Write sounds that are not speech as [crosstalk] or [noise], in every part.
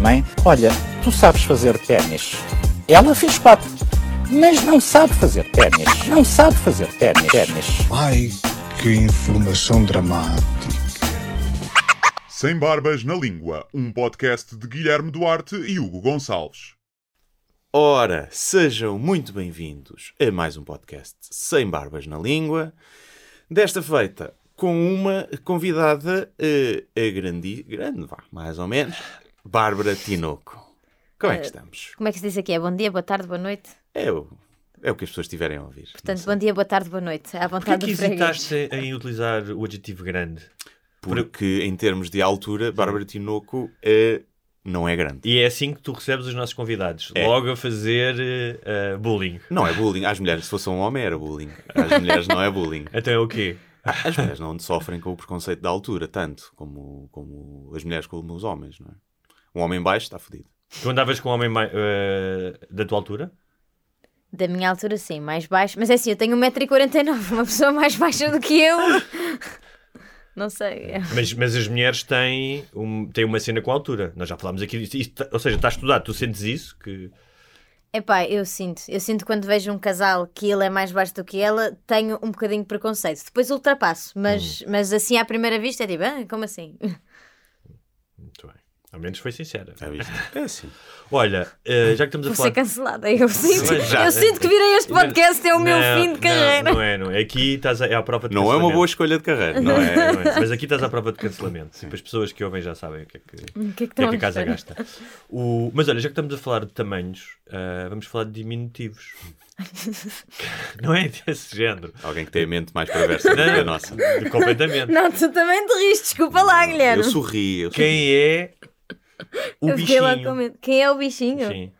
Mãe, olha, tu sabes fazer ténis. Ela fez quatro, mas não sabe fazer ténis. Não sabe fazer ténis. ténis. Ai, que informação dramática. Sem Barbas na Língua, um podcast de Guilherme Duarte e Hugo Gonçalves. Ora, sejam muito bem-vindos a mais um podcast Sem Barbas na Língua. Desta feita, com uma convidada eh, a grande, grande, vá, mais ou menos, Bárbara Tinoco. Como é que estamos? Como é que se diz aqui? É bom dia, boa tarde, boa noite? É o, é o que as pessoas tiverem a ouvir. Portanto, bom dia, boa tarde, boa noite. À Porquê vontade que do freguês. hesitaste em utilizar o adjetivo grande? Porque, em termos de altura, Bárbara Tinoco eh, não é grande. E é assim que tu recebes os nossos convidados, É. logo a fazer eh, bullying. Não é bullying. Às mulheres, se fosse um homem, era bullying. Às mulheres não é bullying. [laughs] Então é o quê? As mulheres não sofrem com o preconceito da altura, tanto como, como as mulheres como os homens, não é? Um homem baixo está fodido. Tu andavas com um homem eh, da tua altura? Da minha altura, sim, mais baixo. Mas é assim, eu tenho 1,49m, uma pessoa mais baixa do que eu. [laughs] Não sei. é. Mas, mas as mulheres têm, um, têm uma cena com altura. Nós já falámos aqui disso. Isto- ou seja, está estudado, tu sentes isso? Que... Epá, eu sinto. Eu sinto quando vejo um casal que ele é mais baixo do que ela, tenho um bocadinho de preconceito. Depois ultrapasso, mas, mas assim à primeira vista é tipo, ah, como assim? [laughs] Ao menos foi sincera. Viste? É assim. [laughs] Olha, eh, já que estamos a Vou falar... ser cancelada. Eu sinto, já- eu sinto que virei este podcast, é o meu Não, fim de carreira. Não, não é, não é. Aqui estás a, é à prova de Não é uma boa escolha de carreira. Não é, não é. Mas aqui estás à prova de cancelamento. Tipo, as pessoas que ouvem já sabem o que é que, O que é que que, é que a a casa gasta. O... Mas olha, já que estamos a falar de tamanhos, ah, vamos falar de diminutivos. [laughs] não é desse género. Alguém que tem a mente mais perversa do que a nossa. Completamente. Não, tu também te riste, desculpa lá, Guilherme. Eu sorri. Eu sorri. Quem é o Eu fiquei lá com bichinho? medo. Quem é o bichinho? Sim.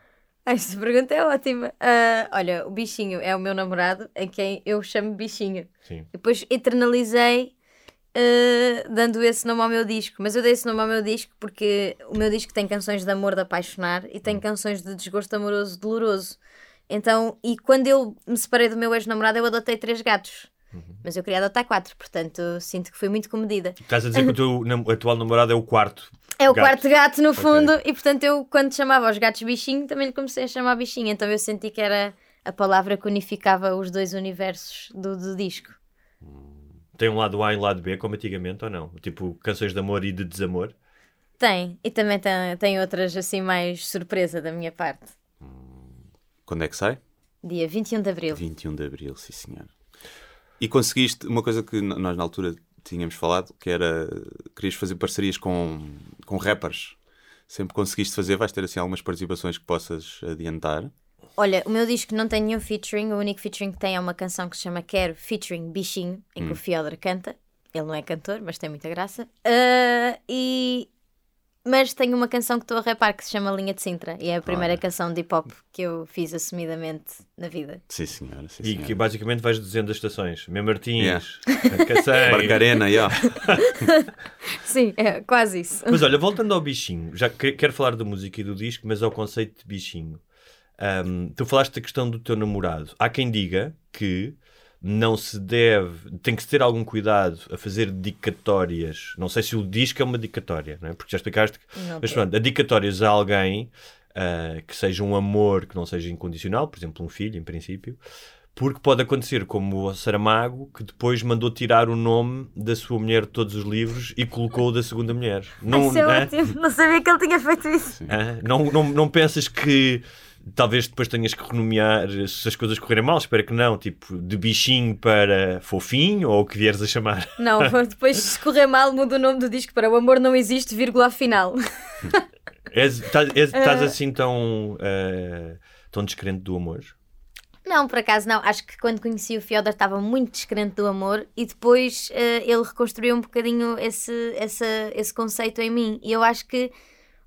Esta pergunta é ótima. Ah, olha, o bichinho é o meu namorado, em quem eu chamo bichinho. Sim. Depois eternalizei ah, dando esse nome ao meu disco. Mas eu dei esse nome ao meu disco porque o meu disco tem canções de amor de apaixonar e Hum. tem canções de desgosto amoroso doloroso. Então, e quando eu me separei do meu ex-namorado, eu adotei três gatos. Uhum. Mas eu queria adotar quatro, portanto sinto que foi muito comedida. Estás a dizer que o teu [laughs] nam- atual namorado é o quarto. É o gato. quarto gato, no fundo, e portanto eu, quando chamava os gatos bichinho, também lhe comecei a chamar bichinho. Então eu senti que era a palavra que unificava os dois universos do, do disco. Tem um lado A e um lado B, como antigamente, ou não? Tipo, canções de amor e de desamor. Tem, e também tem, tem outras assim mais surpresa da minha parte. Quando é que sai? Dia 21 de Abril. 21 de Abril, sim senhor. E conseguiste uma coisa que nós na altura tínhamos falado, que era querias fazer parcerias com, com rappers. Sempre conseguiste fazer, vais ter assim algumas participações que possas adiantar. Olha, o meu disco não tem nenhum featuring, o único featuring que tem é uma canção que se chama Quero Featuring Bichinho, em que o Fiodor canta. Ele não é cantor, mas tem muita graça. Ah, e... Mas tenho uma canção que estou a rapar que se chama Linha de Sintra e é a primeira canção de hip hop que eu fiz assumidamente na vida. Sim senhora, sim E senhora. que basicamente vais dizendo as estações. Mem Martins, Yeah. [laughs] Barcarena, yeah. [laughs] Sim, é quase isso. Mas olha, voltando ao bichinho, já que- quero falar da música e do disco, mas ao conceito de bichinho. Ahm, tu falaste da questão do teu namorado. Há quem diga que não se deve, tem que ter algum cuidado a fazer dedicatórias. Não sei se o disco é uma dedicatória, não é? porque já explicaste. que- Não mas tem. pronto, dedicatórias a alguém ah, que seja um amor que não seja incondicional, por exemplo, um filho, em princípio. Porque pode acontecer como o Saramago, que depois mandou tirar o nome da sua mulher de todos os livros e colocou o da segunda mulher. Não, isso é ótimo, não sabia que ele tinha feito isso. Ah, não, não, não pensas que talvez depois tenhas que renomear se as coisas correrem mal? Espero que não. Tipo, de bichinho para fofinho ou o que vieres a chamar. Não, [laughs] [laughs] depois se correr mal muda o nome do disco para O Amor Não Existe, vírgula final. [laughs] Estás Ah. assim tão, ah, tão descrente do amor? Não, por acaso não. Acho que quando conheci o Fyodor estava muito descrente do amor e depois eh, ele reconstruiu um bocadinho esse, esse, esse conceito em mim. E eu acho que,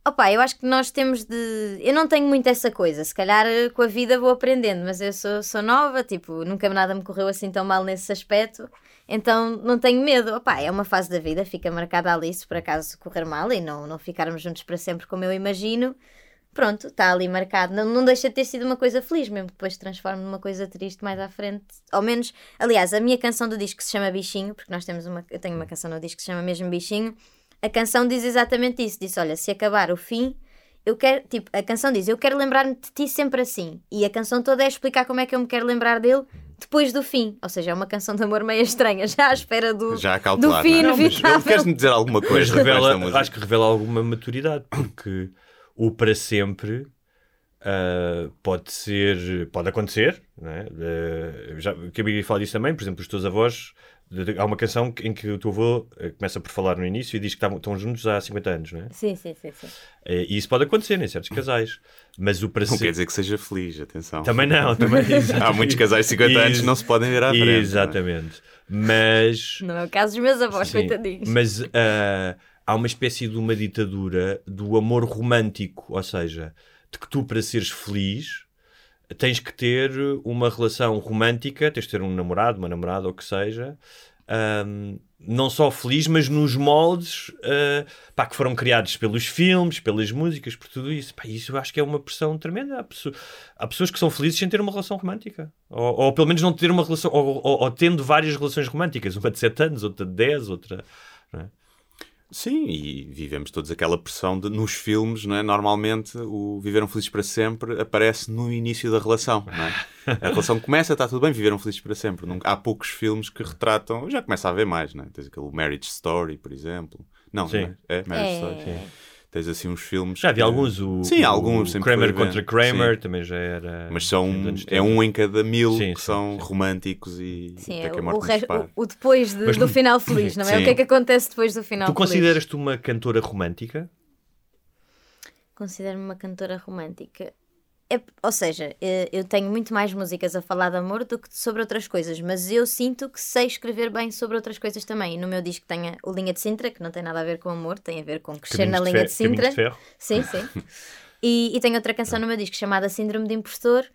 opa, eu acho que nós temos de. Eu não tenho muito essa coisa. Se calhar eh, com a vida vou aprendendo, mas eu sou, sou nova, tipo, nunca nada me correu assim tão mal nesse aspecto. Então não tenho medo. Opa, é uma fase da vida, fica marcada ali se por acaso correr mal e não, não ficarmos juntos para sempre, como eu imagino pronto, está ali marcado. Não, não deixa de ter sido uma coisa feliz, mesmo que depois se transforme numa coisa triste mais à frente. Ao menos, aliás, a minha canção do disco se chama Bichinho, porque nós temos uma, eu tenho uma canção no disco que se chama mesmo Bichinho. A canção diz exatamente isso: diz, olha, se acabar o fim, eu quero, tipo, a canção diz, eu quero lembrar-me de ti sempre assim. E a canção toda é explicar como é que eu me quero lembrar dele depois do fim. Ou seja, é uma canção de amor meio estranha, [laughs] já à espera do, Já a do calcular, fim não é? inevitável. Queres-me dizer alguma coisa revela, acho que revela alguma maturidade, porque o para sempre ah, pode ser, pode acontecer, não é? Ah, já acabei de falar disso também, por exemplo, os teus avós. Há uma canção em que o teu avô eh, começa por falar no início e diz que estavam- estão juntos há 50 anos, não é? Sim, sim, sim, sim. Eh, E isso pode acontecer em certos casais. Mas o para Não ser. quer dizer que seja feliz, atenção. Também não, também [laughs] Há muitos casais de 50 anos que não se podem ver à frente. não é? Exatamente. Mas. Não é o caso dos meus avós, coitadinhos. Mas ah, há uma espécie de uma ditadura do amor romântico, ou seja, de que tu, para seres feliz, tens que ter uma relação romântica, tens de ter um namorado, uma namorada, ou o que seja. ahm, não só feliz, mas nos moldes ah, pá, que foram criados pelos filmes, pelas músicas, por tudo isso. Pá, isso eu acho que é uma pressão tremenda. Há, pesso- há pessoas que são felizes sem ter uma relação romântica. Ou, ou pelo menos não ter uma relação, ou, ou- ou tendo várias relações românticas, uma de 7 anos, outra de 10, outra. não é? Sim, e vivemos todos aquela pressão de, nos filmes, não é? Normalmente o Viveram Felizes para Sempre aparece no início da relação, não é? A relação começa, está tudo bem, viveram felizes para sempre. Nunca- há poucos filmes que retratam, já começa a haver mais, não é? Tens aquele Marriage Story, por exemplo. Não, Sim. não é? É Marriage É. Story. Sim. Tens assim uns filmes. Já havia que- alguns, o, Sim, o alguns. sempre Kramer contra. Kramer Sim. também já era. Mas são, é 70. um em cada mil Sim, que sim, são sim. românticos e Sim, até é o, o, resto- o- o depois de- Mas do tu- final feliz, não é? Sim. O que é que acontece depois do final Tu feliz? consideras-te uma cantora romântica? Considero-me uma cantora romântica. É- ou seja, eh, eu tenho muito mais músicas a falar de amor do que sobre outras coisas, mas eu sinto que sei escrever bem sobre outras coisas também. E no meu disco tem o Linha de Sintra, que não tem nada a ver com amor, tem a ver com crescer Caminhos na de linha de Caminhos Sintra. de ferro? Sim, sim. E, e tem outra canção no meu disco chamada Síndrome de Impostor,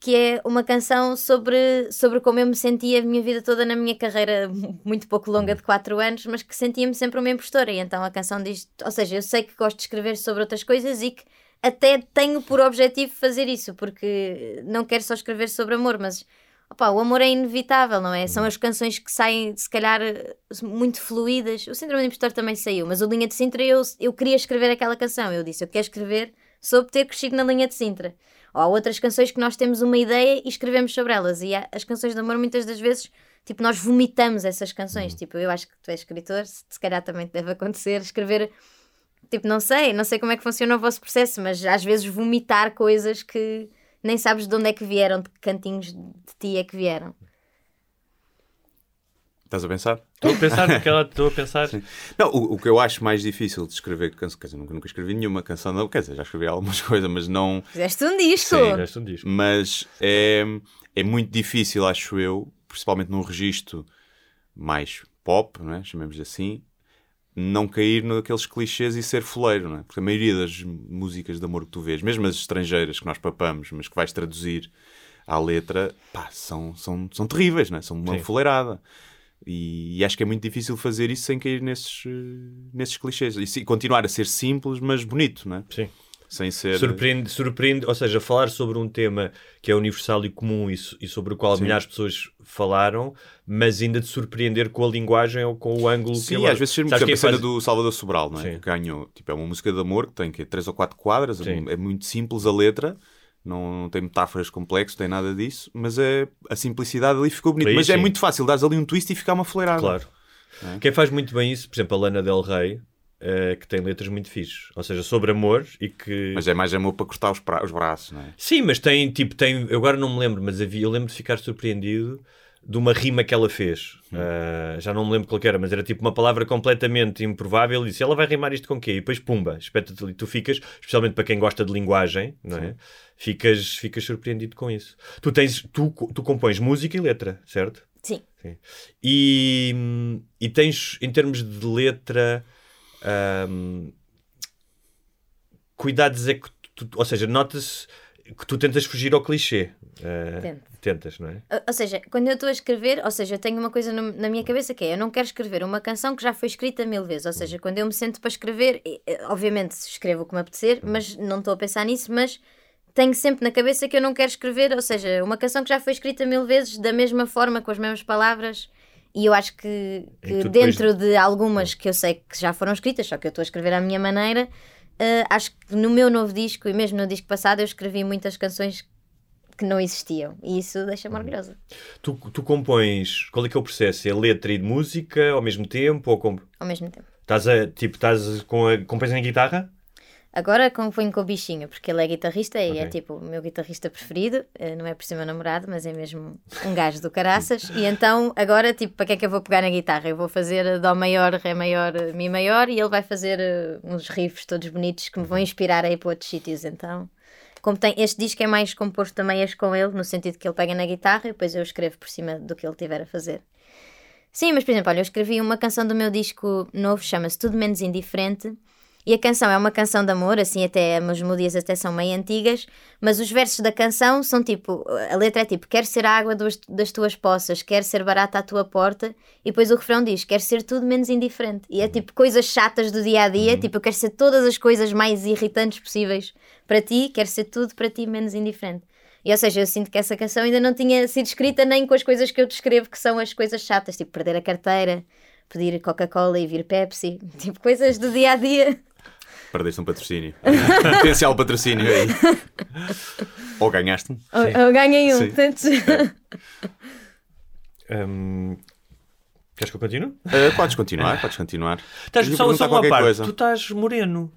que é uma canção sobre, sobre como eu me sentia a minha vida toda na minha carreira muito pouco longa de 4 anos, mas que sentia-me sempre uma impostora. E então a canção diz, ou seja, eu sei que gosto de escrever sobre outras coisas e que até tenho por objetivo fazer isso, porque não quero só escrever sobre amor, mas opá, o amor é inevitável, não é? São as canções que saem, se calhar, muito fluídas. O Síndrome de Impostor também saiu, mas o Linha de Sintra eu, eu queria escrever aquela canção. Eu disse, eu quero escrever sobre ter crescido na linha de Sintra. Ou há outras canções que nós temos uma ideia e escrevemos sobre elas. E há- as canções de amor, muitas das vezes, tipo, nós vomitamos essas canções. Tipo, eu acho que tu és escritor, se se calhar também te deve acontecer escrever. Tipo, não sei, não sei como é que funciona o vosso processo, mas às vezes vomitar coisas que nem sabes de onde é que vieram, de que cantinhos de ti é que vieram. Estás a pensar? Estou a pensar naquela. Estou a pensar. Não, o, o que eu acho mais difícil de escrever canção, quer dizer, nunca, nunca escrevi nenhuma canção, não, quer dizer, já escrevi algumas [laughs] coisas, mas não. Fizeste um disco! Sim. Fizeste um disco. Mas é, é muito difícil, acho eu, principalmente num registro mais pop, não é? chamemos assim, não cair naqueles clichês e ser foleiro, não é? Porque a maioria das músicas de amor que tu vês, mesmo as estrangeiras que nós papamos, mas que vais traduzir à letra, pá, são, são, são terríveis, não é? São uma Sim. foleirada. E, e acho que é muito difícil fazer isso sem cair nesses, nesses clichês. E, continuar a ser simples, mas bonito, não é? Sim. Sem ser... Surpreende, surpreende, ou seja, falar sobre um tema que é universal e comum e, e sobre o qual Sim. milhares de pessoas falaram, mas ainda de surpreender com a linguagem ou com o ângulo que Sim, ele- às vezes ser quem a cena do Salvador Sobral, não é? Que ganhou, tipo, é uma música de amor que tem que três ou quatro quadras, é Sim. é muito simples a letra, não, não tem metáforas complexas, tem nada disso, mas é a simplicidade ali ficou bonito. Aí Mas é sim. muito fácil, dás ali um twist e ficar uma fleirada. Claro. É. Quem faz muito bem isso, por exemplo, a Lana Del Rey, eh, que tem letras muito fixes, ou seja, sobre amor e que. Mas é mais amor para cortar os, pra- os braços, não é? Sim, mas tem, tipo, tem. Eu agora não me lembro, mas havia, eu lembro de ficar surpreendido de uma rima que ela fez. Uh, já não me lembro qual que era, mas era tipo uma palavra completamente improvável. E disse: ela vai rimar isto com quê? E depois, pumba, espeta-te ali. Tu ficas, especialmente para quem gosta de linguagem, não é? Ficas, ficas surpreendido com isso. Tu, tens, tu, tu compões música e letra, certo? Sim. Sim. E, e tens, em termos de letra, ahm, cuidados é que tu, ou seja, nota-se que tu tentas fugir ao clichê. Tento. tentas, não é? Ou- Ou seja, quando eu estou a escrever, ou seja, eu tenho uma coisa no- na minha cabeça que é, eu não quero escrever uma canção que já foi escrita mil vezes. Ou seja, quando eu me sento para escrever, obviamente escrevo o que me apetecer, mas não estou a pensar nisso, mas tenho sempre na cabeça que eu não quero escrever, ou seja, uma canção que já foi escrita mil vezes, da mesma forma, com as mesmas palavras. E eu acho que, que tu depois- dentro de algumas que eu sei que já foram escritas, só que eu estou a escrever à minha maneira, eh, acho que no meu novo disco e mesmo no disco passado eu escrevi muitas canções que não existiam. E isso deixa-me orgulhosa. Tu, tu compões, qual é que é o processo? É letra e de música ao mesmo tempo? Ou comp- ao mesmo tempo. estás a, tipo, estás com a, compões em guitarra? Agora componho com o bichinho, porque ele é guitarrista e é Ok. tipo o meu guitarrista preferido. Eh, Não é por ser meu namorado, mas é mesmo um gajo do caraças. e então, agora, tipo, para que é que eu vou pegar na guitarra? Eu vou fazer Dó maior, Ré maior, Mi maior e ele vai fazer eh, uns riffs todos bonitos que me vão inspirar a ir para outros sítios. Então, como tem este disco é mais composto também este com ele, no sentido que ele pega na guitarra e depois eu escrevo por cima do que ele tiver a fazer. Sim, mas por exemplo, olha, eu escrevi uma canção do meu disco novo, chama-se Tudo Menos Indiferente. E a canção é uma canção de amor, assim até as melodias até são meio antigas, mas os versos da canção são tipo, a letra é tipo, quer ser a água dos- das tuas poças, quer ser barata à tua porta, e depois o refrão diz, quer ser tudo menos indiferente. E é tipo coisas chatas do dia a dia, tipo, eu quero ser todas as coisas mais irritantes possíveis para ti, quero ser tudo para ti menos indiferente. E ou seja, eu sinto que essa canção ainda não tinha sido escrita nem com as coisas que eu descrevo que são as coisas chatas, tipo perder a carteira, pedir Coca-Cola e vir Pepsi, [laughs] tipo coisas do dia a dia. Perdeste um patrocínio. [laughs] Potencial patrocínio aí. Ou ganhaste-me. Eu, eu ganhei um, Sim. portanto. [laughs] Hum, queres que eu continue? Uh, podes continuar, podes continuar. Estás, só, só uma parte. coisa. Tu estás moreno.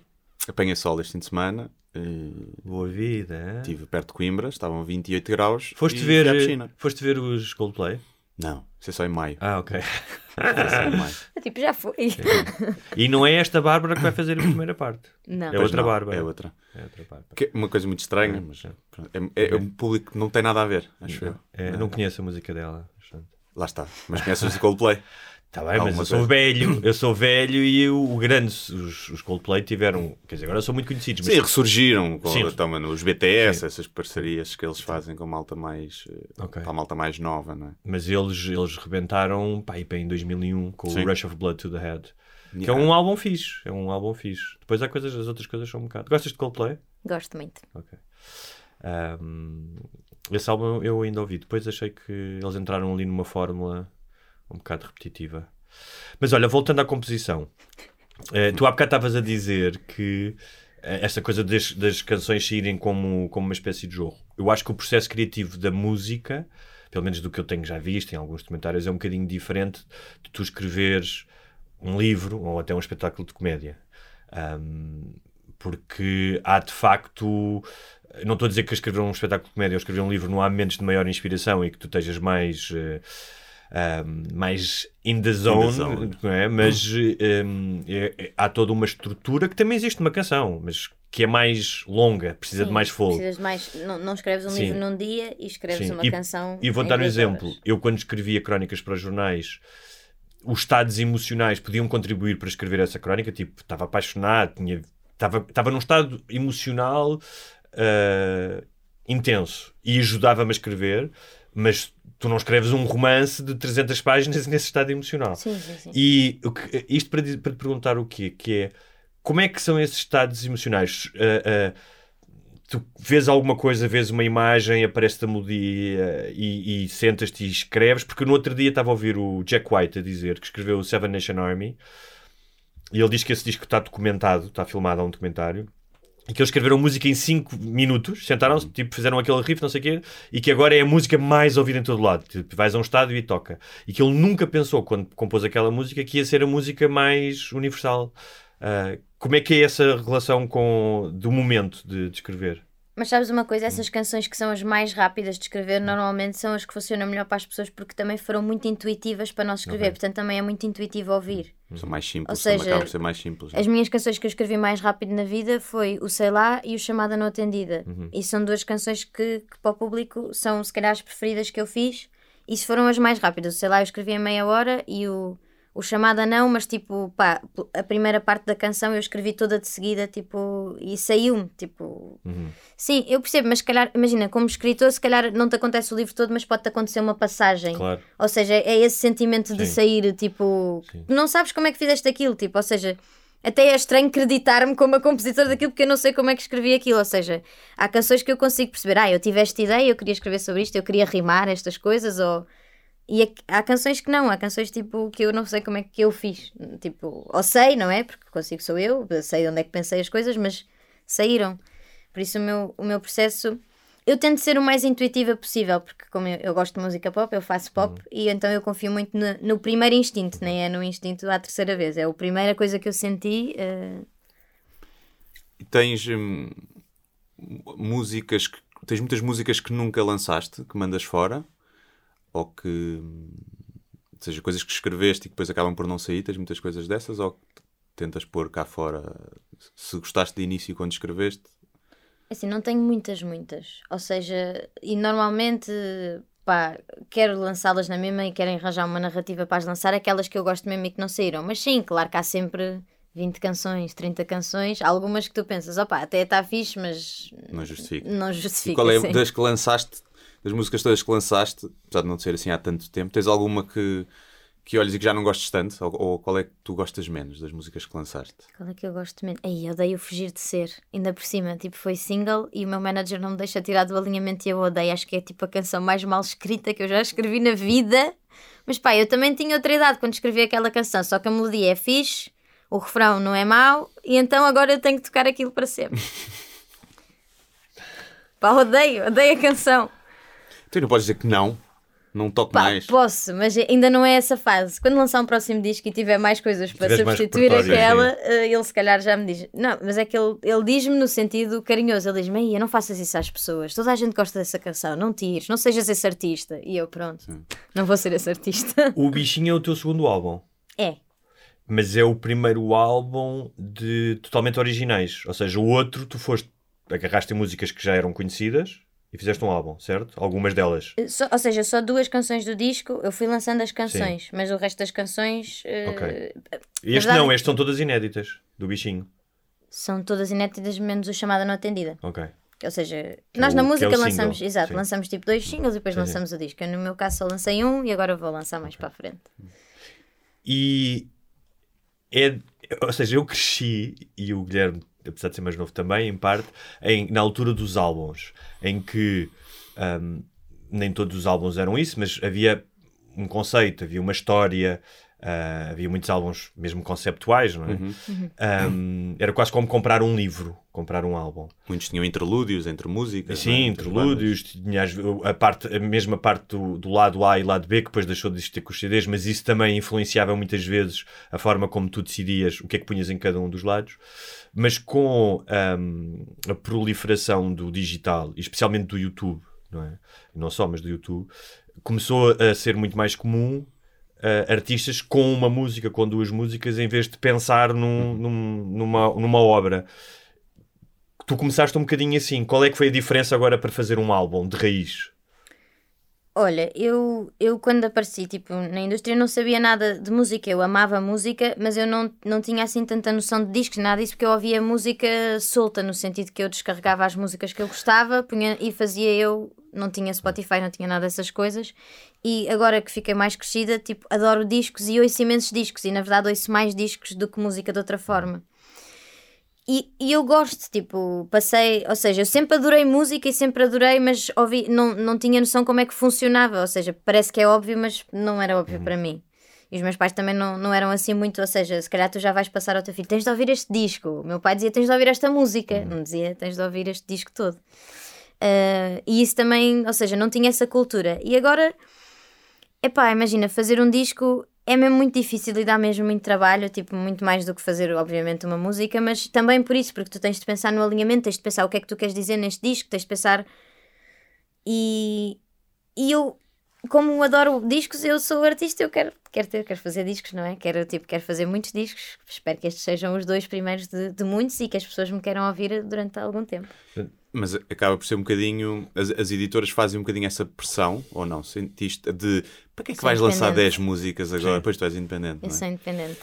Apanhei sol este fim de semana. uh, Boa vida. Estive perto de Coimbra, estavam 28 graus. Foste e ver, foste ver os Coldplay? Não, isso é só em maio. Ah, ok. É só em maio. [laughs] tipo, já foi. E não é esta Bárbara que vai fazer a primeira parte. Não. É Pois outra não, Bárbara. É outra. É outra Bárbara. Que é uma coisa muito estranha, mas pronto, é, é um público que não tem nada a ver, acho eu. É, não conheço a música dela. portanto. Lá está. Mas conheces o Coldplay? [laughs] Tá bem, mas eu sou coisa. velho, eu sou velho e o, o grande, os, os Coldplay tiveram, quer dizer, agora são muito conhecidos, mas Sim, ressurgiram com Sim. mano, os BTS, essas parcerias que eles fazem com malta mais, eh, Ok. com a malta mais nova, não é? Mas eles, eles rebentaram pá, pá, em 2001 com Sim. o Rush of Blood to the Head. Que é Yeah. um álbum fixe. É um álbum fixe. Depois há coisas, as outras coisas são um bocado. Gostas de Coldplay? Gosto muito. Ok. Ahm, esse álbum eu ainda ouvi. Depois achei que eles entraram ali numa fórmula um bocado repetitiva. Mas olha, voltando à composição. eh, tu há bocado estavas a dizer que eh, esta coisa das, das canções saírem como, como uma espécie de jogo. Eu acho que o processo criativo da música, pelo menos do que eu tenho já visto em alguns documentários, é um bocadinho diferente de tu escreveres um livro ou até um espetáculo de comédia. Ahm, porque há de facto. Não estou a dizer que escrever um espetáculo de comédia ou escrever um livro não há momentos de maior inspiração e que tu estejas mais. eh, mais in the zone, zone. não é? mas ahm, é- é- há toda uma estrutura que também existe numa canção, mas que é mais longa, precisa de Sim, mais fogo. Precisas de mais. Não, não escreves um Sim. livro num dia e escreves Sim. uma E- canção. E vou em dar um exemplo. horas. Eu, quando escrevia crónicas para jornais, os estados emocionais podiam contribuir para escrever essa crónica. Tipo, estava apaixonado, tinha, estava, estava num estado emocional ah, intenso e ajudava-me a escrever, mas tu não escreves um romance de 300 páginas [laughs] nesse estado emocional. Sim, sim, sim. E o que- isto para, para te perguntar o quê? Que é como é que são esses estados emocionais? Ah, ah, tu vês alguma coisa, vês uma imagem, aparece-te a melodia e, e sentas-te e escreves, porque no outro dia estava a ouvir o Jack White a dizer que escreveu o Seven Nation Army e ele diz que esse disco está documentado, está filmado há um documentário. E que eles escreveram música em 5 minutos, sentaram-se, tipo, fizeram aquele riff, não sei o quê, e que agora é a música mais ouvida em todo lado. Tipo, vais a um estádio e toca. E que ele nunca pensou, quando compôs aquela música, que ia ser a música mais universal. Ah, como é que é essa relação com, do momento de, de escrever? Mas sabes uma coisa? Essas canções que são as mais rápidas de escrever normalmente são as que funcionam melhor para as pessoas porque também foram muito intuitivas para nós escrever. Portanto, também é muito intuitivo ouvir. São mais simples, Ou seja, acabam por ser mais simples. As minhas canções que eu escrevi mais rápido na vida foi o Sei Lá e o Chamada Não Atendida. E são duas canções que, que para o público são se calhar as preferidas que eu fiz. E se foram as mais rápidas. O Sei Lá eu escrevi em meia hora e o, o Chamada não, mas tipo, pá, a primeira parte da canção eu escrevi toda de seguida, tipo, e saiu-me, tipo... Sim, eu percebo, mas se calhar, imagina, como escritor, se calhar não te acontece o livro todo, mas pode-te acontecer uma passagem. Claro. Ou seja, é esse sentimento de Sim. sair, tipo, não sabes como é que fizeste aquilo, tipo, ou seja, até é estranho acreditar-me como a compositora daquilo porque eu não sei como é que escrevi aquilo, ou seja, há canções que eu consigo perceber, ah, eu tive esta ideia, eu queria escrever sobre isto, eu queria rimar estas coisas, ou... E há- há canções que não, há canções tipo que eu não sei como é que eu fiz, tipo, ou sei, não é? Porque consigo sou eu, sei onde é que pensei as coisas, mas saíram. Por isso o meu, o meu processo eu tento ser o mais intuitiva possível, porque como eu, eu gosto de música pop, eu faço pop e então eu confio muito no, no primeiro instinto, nem é no instinto à terceira vez. É a primeira coisa que eu senti. eh, E tens hum, músicas que. Tens muitas músicas que nunca lançaste, que mandas fora, ou que. hum, seja, coisas que escreveste e que depois acabam por não sair, tens muitas coisas dessas, ou que tentas pôr cá fora. Se gostaste de início quando escreveste, Assim, não tenho muitas, muitas. Ou seja, e normalmente, pá, quero lançá-las na mesma e quero arranjar uma narrativa para as lançar, aquelas que eu gosto mesmo e que não saíram. Mas sim, claro que há sempre 20 canções, 30 canções, algumas que tu pensas, opá, até está fixe, mas não justifica. não E justifica. qual é sim. das que lançaste, das músicas todas que lançaste, apesar de não ser assim há tanto tempo, tens alguma que, que olhes e que já não gostes tanto? Ou, ou qual é que tu gostas menos das músicas que lançaste? Qual é que eu gosto menos? Aí, odeio fugir de ser. Ainda por cima, tipo, foi single e o meu manager não me deixa tirar do alinhamento e eu odeio. Acho que é tipo a canção mais mal escrita que eu já escrevi na vida. Mas pá, eu também tinha outra idade quando escrevi aquela canção, só que a melodia é fixe, o refrão não é mau e então agora eu tenho que tocar aquilo para sempre. [laughs] pá, odeio, odeio a canção. Tu não podes dizer que não, não toque Pá, mais. posso, mas ainda não é essa fase. Quando lançar um próximo disco e tiver mais coisas para substituir aquela, eh, ele se calhar já me diz. Não, mas é que ele, ele diz-me no sentido carinhoso. Ele diz-me: "Ei, não faças isso às pessoas. Toda a gente gosta dessa canção. Não tires, não sejas esse artista. E eu, pronto, não vou ser esse artista. [laughs] O Bichinho é o teu segundo álbum. é. Mas é o primeiro álbum de totalmente originais. Ou seja, o outro tu foste, agarraste em músicas que já eram conhecidas e fizeste um álbum, certo? Algumas delas. Só- ou seja, só duas canções do disco, eu fui lançando as canções, mas o resto das canções eh, Ok. Este verdade não, estes são todas inéditas, do Bichinho. são todas inéditas, menos o chamada não atendida. Ok. Ou seja, Que nós é na o- que música é lançamos, single, exato, sim. lançamos tipo dois singles e depois Sim, sim. lançamos o disco. Eu, no meu caso só lancei um e agora vou lançar mais para a frente. E é, ou seja, eu cresci e o Guilherme, apesar de ser mais novo também, em parte, em, na altura dos álbuns, em que hum, nem todos os álbuns eram isso, mas havia um conceito, havia uma história, ah, havia muitos álbuns mesmo conceptuais, não é? Hum, era quase como comprar um livro, comprar um álbum. Muitos tinham interlúdios entre músicas. Sim, é? Interlúdios, tinha a, parte, a mesma parte do, do lado A e lado B, que depois deixou de existir com os CDs, mas isso também influenciava muitas vezes a forma como tu decidias o que é que punhas em cada um dos lados. Mas com ahm, a proliferação do digital, especialmente do YouTube, não é? Não só, mas do YouTube, começou a ser muito mais comum ah, artistas com uma música, com duas músicas, em vez de pensar num- num- numa, numa obra tu começaste um bocadinho assim. Qual é que foi a diferença agora para fazer um álbum de raiz? Olha, eu, eu quando apareci tipo, na indústria não sabia nada de música, eu amava música, mas eu não, não tinha assim tanta noção de discos, nada disso, porque eu ouvia música solta, no sentido que eu descarregava as músicas que eu gostava punha, e fazia eu, não tinha Spotify, não tinha nada dessas coisas, e agora que fiquei mais crescida, tipo, adoro discos e ouço imensos discos, e na verdade ouço mais discos do que música de outra forma. E, e eu gosto, tipo, passei, ou seja, eu sempre adorei música e sempre adorei, mas ouvi, não, não tinha noção como é que funcionava, ou seja, parece que é óbvio, mas não era óbvio para mim. E os meus pais também não, não eram assim muito, ou seja, se calhar tu já vais passar ao teu filho, tens de ouvir este disco. O meu pai dizia, tens de ouvir esta música, não dizia, tens de ouvir este disco todo. Ah, e isso também, ou seja, não tinha essa cultura. E agora, epá, imagina, fazer um disco é mesmo muito difícil e dá mesmo muito trabalho, tipo, muito mais do que fazer, obviamente, uma música, mas também por isso, porque tu tens de pensar no alinhamento, tens de pensar o que é que tu queres dizer neste disco, tens de pensar. E, e eu, como adoro discos, eu sou artista, eu quero, quero ter, quero fazer discos, não é? Quero, tipo, quero fazer muitos discos. Espero que estes sejam os dois primeiros de, de muitos e que as pessoas me queiram ouvir durante algum tempo. Mas acaba por ser um bocadinho. As, as editoras fazem um bocadinho essa pressão, ou não? Sentiste de para que é que Sou vais lançar independente. 10 músicas agora? Depois tu és independente. Eu não é? sou independente.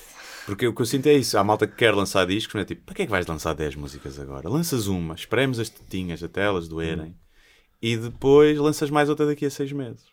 Porque o que eu sinto é isso. Há malta que quer lançar discos, não é? Tipo, para que é que vais lançar 10 músicas agora? Lanças uma, esperemos as tetinhas até elas doerem e depois lanças mais outra daqui a 6 meses.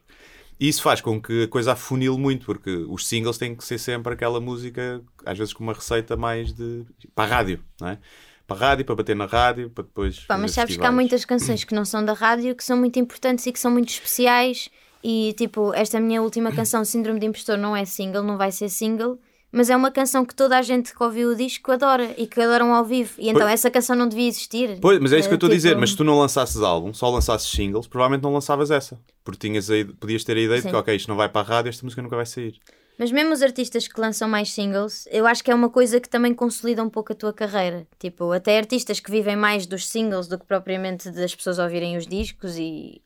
E isso faz com que a coisa afunile muito, porque os singles têm que ser sempre aquela música, às vezes com uma receita mais de. para a rádio, não é? Para a rádio, para bater na rádio, para depois. Pá, mas sabes que há muitas canções que não são da rádio que são muito importantes e que são muito especiais. E tipo, esta minha última canção, Síndrome de Impostor, não é single, não vai ser single, mas é uma canção que toda a gente que ouviu o disco adora e que adoram ao vivo. E então Pois- essa canção não devia existir. Pois, mas é isso que eu Eh, estou a dizer. tipo, Mas se tu não lançasses álbum, só lançasses singles, provavelmente não lançavas essa. Porque tinhas a, podias ter a ideia de Sim. que, ok, isto não vai para a rádio, esta música nunca vai sair. Mas mesmo os artistas que lançam mais singles, eu acho que é uma coisa que também consolida um pouco a tua carreira. Tipo, até artistas que vivem mais dos singles do que propriamente das pessoas ouvirem os discos e.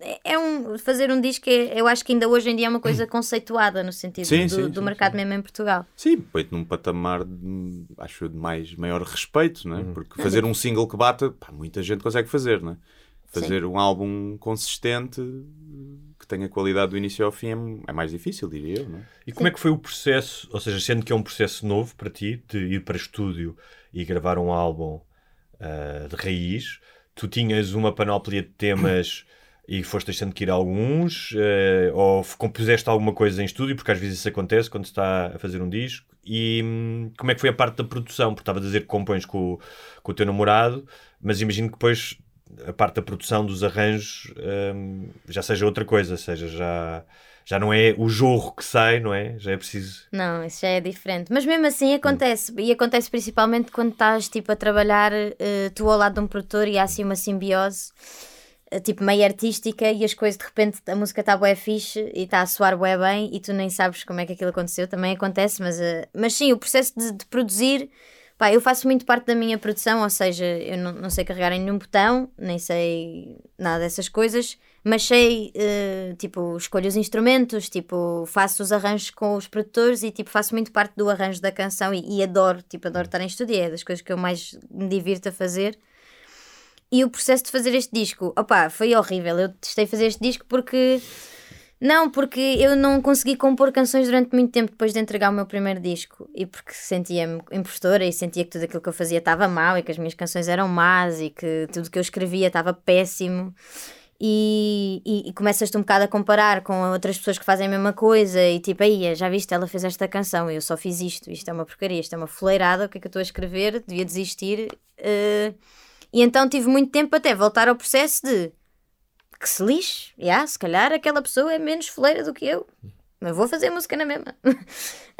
É é um, fazer um disco, é, eu acho que ainda hoje em dia é uma coisa [clears throat] conceituada no sentido Sim, do, sim, do sim, mercado mesmo em Portugal. Sim, põe-te num patamar, de, acho eu, de mais, maior respeito, não é? Porque fazer um single que bata, pá, muita gente consegue fazer, não é? Fazer um álbum consistente tenha qualidade do início ao fim é, é mais difícil, diria eu, não é? E como é que foi o processo, ou seja, sendo que é um processo novo para ti, de ir para estúdio e gravar um álbum ah, de raiz, tu tinhas uma panóplia de temas e foste deixando que ir alguns, eh, ou compuseste alguma coisa em estúdio, porque às vezes isso acontece quando se está a fazer um disco, e hum, como é que foi a parte da produção? Porque estava a dizer que compões com, com o teu namorado, mas imagino que depois a parte da produção dos arranjos hum, já seja outra coisa, seja já, já não é o jorro que sai, não é? Já é preciso. Não, isso já é diferente. Mas mesmo assim acontece. E acontece principalmente quando estás tipo, a trabalhar eh, tu ao lado de um produtor e há assim uma simbiose eh, tipo meio artística e as coisas de repente a música está bué fixe e está a soar bué bem e tu nem sabes como é que aquilo aconteceu. Também acontece, mas, eh, mas sim, o processo de, de produzir. Pá, eu faço muito parte da minha produção, ou seja, eu não, não sei carregar em nenhum botão, nem sei nada dessas coisas, mas sei, eh, tipo, escolho os instrumentos, tipo, faço os arranjos com os produtores e, tipo, faço muito parte do arranjo da canção e, e adoro, tipo, adoro estar em estúdio, é das coisas que eu mais me divirto a fazer. E o processo de fazer este disco, opá, foi horrível. Eu testei fazer este disco porque. Não, porque eu não consegui compor canções durante muito tempo depois de entregar o meu primeiro disco. E porque sentia-me impostora e sentia que tudo aquilo que eu fazia estava mal e que as minhas canções eram más e que tudo que eu escrevia estava péssimo. E, e, e começas-te um bocado a comparar com outras pessoas que fazem a mesma coisa e tipo, aí, já viste, ela fez esta canção e eu só fiz isto, isto é uma porcaria, isto é uma foleirada, o que é que eu estou a escrever? Devia desistir. eh, e então tive muito tempo até voltar ao processo de que se lixe, yeah, se calhar aquela pessoa é menos foleira do que eu, mas vou fazer música na mesma. [laughs]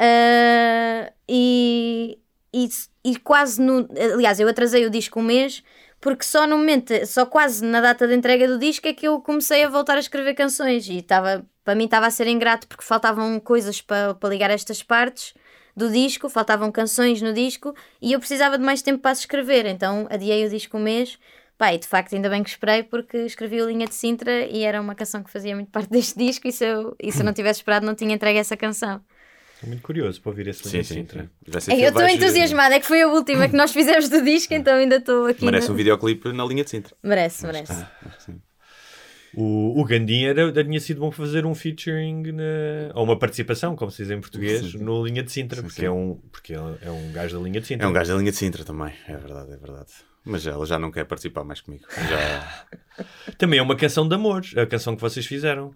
Ah, e, e, e quase no. Aliás, eu atrasei o disco um mês porque só no momento, só quase na data de entrega do disco é que eu comecei a voltar a escrever canções e estava, para mim estava a ser ingrato porque faltavam coisas para, para ligar estas partes do disco, faltavam canções no disco e eu precisava de mais tempo para escrever, então adiei o disco um mês. Pá, e de facto ainda bem que esperei porque escrevi o Linha de Sintra e era uma canção que fazia muito parte [laughs] deste disco e se eu, e se eu não tivesse esperado não tinha entregue essa canção. Estou muito curioso para ouvir esse Sim, Linha sim, Sintra. sim. Vai ser É, eu estou entusiasmada, é que foi a última que nós fizemos do disco, então ainda estou aqui. Merece na- um videoclipe na linha de Sintra. Merece, merece. Sim. O, o Gandim era, tinha sido bom fazer um featuring na- ou uma participação, como se diz em português, no Linha de Sintra, Sim, porque, sim. É, um, porque é é um gajo da Linha de Sintra. É um gajo da linha de Sintra também, é verdade, é verdade. Mas ela já não quer participar mais comigo. Já... [laughs] Também é uma canção de amor, a canção que vocês fizeram,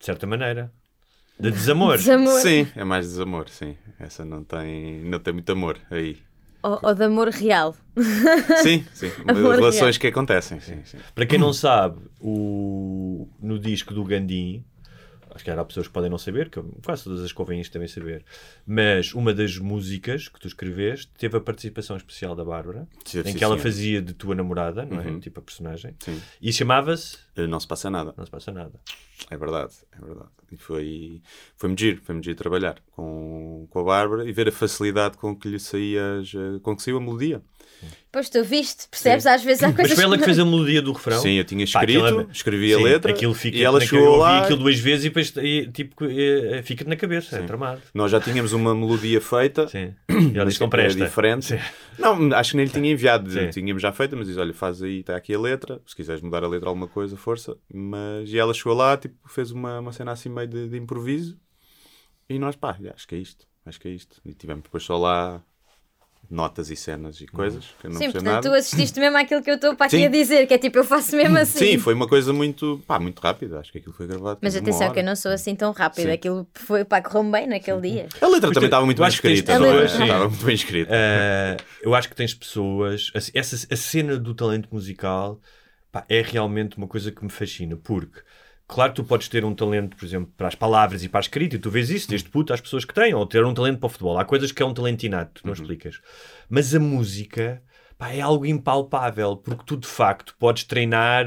de certa maneira. De desamor. Desamor. Sim, é mais desamor, sim. Essa não tem, não tem muito amor aí. Ou, ou de amor real. Sim, sim. [laughs] Amor Relações real. que acontecem, sim, sim. Para quem não sabe, o, no disco do Gandim, acho que há pessoas que podem não saber, que eu- quase todas as que ouvem isto devem saber, mas uma das músicas que tu escreveste teve a participação especial da Bárbara, Sim, em sim, que ela sim. fazia de tua namorada, não é? Uhum. Tipo a personagem. E chamava-se Eh, Não se passa nada. Não se passa nada. É verdade, é verdade. E foi, foi-me giro, foi-me giro trabalhar com, com a Bárbara e ver a facilidade com que lhe saía, as- com que saiu a melodia. Pois tu viste, percebes? Às vezes há Mas coisas foi ela que fez a melodia do refrão? Sim, eu tinha Pá, escrito, aquilo é- escrevi a Sim, letra aquilo fica e ela chegou eu ouvi lá. aquilo duas vezes e depois e, tipo, eh, fica-te na cabeça, é tramado. Nós já tínhamos uma melodia feita. Sim. [clears throat] E ela disse não Era presta. diferente. Sim. Não, acho que nem lhe tinha enviado. Sim. Tínhamos já feita, mas diz: olha, faz aí, está aqui a letra. Se quiseres mudar a letra alguma coisa, força. Mas e ela chegou lá, tipo, fez uma, uma cena assim meio de, de improviso. E nós, pá, acho que é isto. Acho que é isto. E tivemos depois só lá notas e cenas e coisas que eu não Sim, portanto, tu nada. assististe mesmo àquilo que eu estou para aqui Sim. a dizer, que é tipo, eu faço mesmo [laughs] assim. Sim, foi uma coisa muito, pá, muito rápida. Acho que aquilo foi gravado. Mas tipo, atenção, que eu não sou assim tão rápida. Sim. Aquilo foi para correr bem naquele dia. A letra Mas também tu- estava muito bem escrita, não é? Estava muito bem escrita. Eh, eu acho que tens pessoas. assim, Essa, a cena do talento musical pá, é realmente uma coisa que me fascina, porque. Claro que tu podes ter um talento, por exemplo, para as palavras e para a escrita, e tu vês isso, desde puto às pessoas que têm, ou ter um talento para o futebol. Há coisas que é um talento inato, tu não explicas. Mas a música pá, é algo impalpável, porque tu de facto podes treinar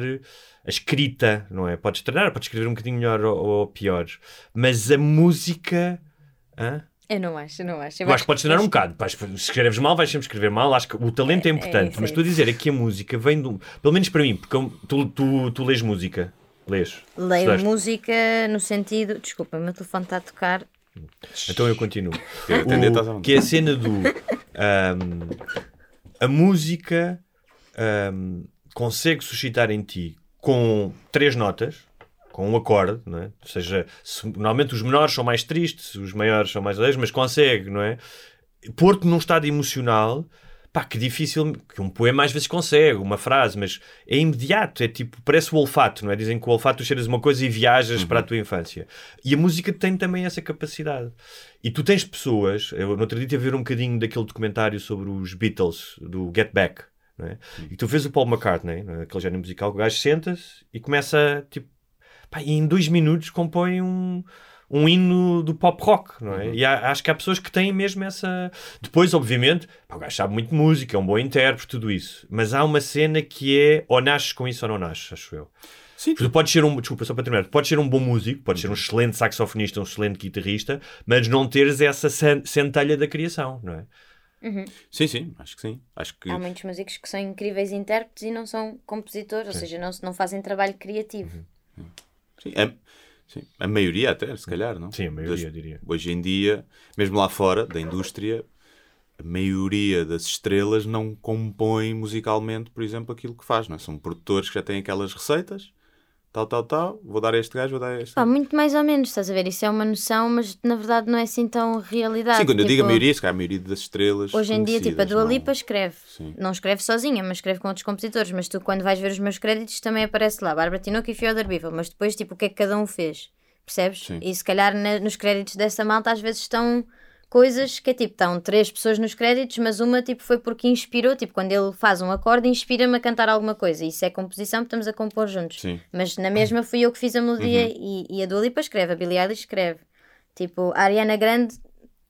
a escrita, não é? Podes treinar, podes escrever um bocadinho melhor ou, ou pior. Mas a música. hã? Eu não acho, eu não acho. Eu acho que podes treinar um bocado. Se escreves mal, vais sempre escrever mal. Acho que o talento é importante. isso, é mas estou a dizer é que a música vem do. Pelo menos para mim, porque tu, tu, tu lês música. Lês. Leio Estudaste. música no sentido. Desculpa, o meu telefone está a tocar. Então eu continuo. O, que é a cena do. ahm, a música ahm, consegue suscitar em ti com três notas, com um acorde, não é? Ou seja, se- normalmente os menores são mais tristes, os maiores são mais alegres, mas consegue, não é? Pôr-te num estado emocional. Pá, que difícil, que um poema às vezes consegue, uma frase, mas é imediato, é tipo, parece o olfato, não é? Dizem que o olfato tu cheiras uma coisa e viajas para a tua infância. E a música tem também essa capacidade. E tu tens pessoas, eu no outro dia tive a ver um bocadinho daquele documentário sobre os Beatles, do Get Back, não é? E tu vês o Paul McCartney, é? aquele género musical, que o gajo senta-se e começa, tipo, pá, e em dois minutos compõe um, um hino do pop rock, não é? E há- acho que há pessoas que têm mesmo essa. Depois, obviamente, pá, o gajo sabe muito de música, é um bom intérprete, tudo isso. Mas há uma cena que é ou nasces com isso ou não nasces, acho eu. Sim. Tu podes ser um, desculpa, só para terminar, tu podes ser um bom músico, podes ser um excelente saxofonista, um excelente guitarrista, mas não teres essa cen- centelha da criação, não é? Sim, sim, acho que sim. Acho que Há muitos músicos que são incríveis intérpretes e não são compositores, ou seja, não, não fazem trabalho criativo. Sim, a, sim, a maioria até, se calhar, não? Sim, a maioria, Das- diria. Hoje em dia, mesmo lá fora, da indústria, a maioria das estrelas não compõe musicalmente, por exemplo, aquilo que faz, não é? São produtores que já têm aquelas receitas, tal, tal, tal, vou dar a este gajo, vou dar a este. Pá, muito mais ou menos, estás a ver? Isso é uma noção, mas na verdade não é assim tão realidade. Sim, quando eu digo a Tipo, maioria, se calhar a maioria das estrelas. Hoje em dia, tipo, a Dua não- Lipa escreve. Sim. Não escreve sozinha, mas escreve com outros compositores. Mas tu, quando vais ver os meus créditos, também aparece lá Bárbara Tinoco e Fyodor Bivel. Mas depois, tipo, o que é que cada um fez? Percebes? Sim. E se calhar na- nos créditos dessa malta às vezes estão coisas que é tipo, estão três pessoas nos créditos, mas uma tipo foi porque inspirou, tipo, quando ele faz um acorde, inspira-me a cantar alguma coisa. Isso é composição, estamos a compor juntos. Sim. Mas na mesma fui eu que fiz a melodia e, e a Dua Lipa escreve, a Billie Eilish escreve. Tipo, a Ariana Grande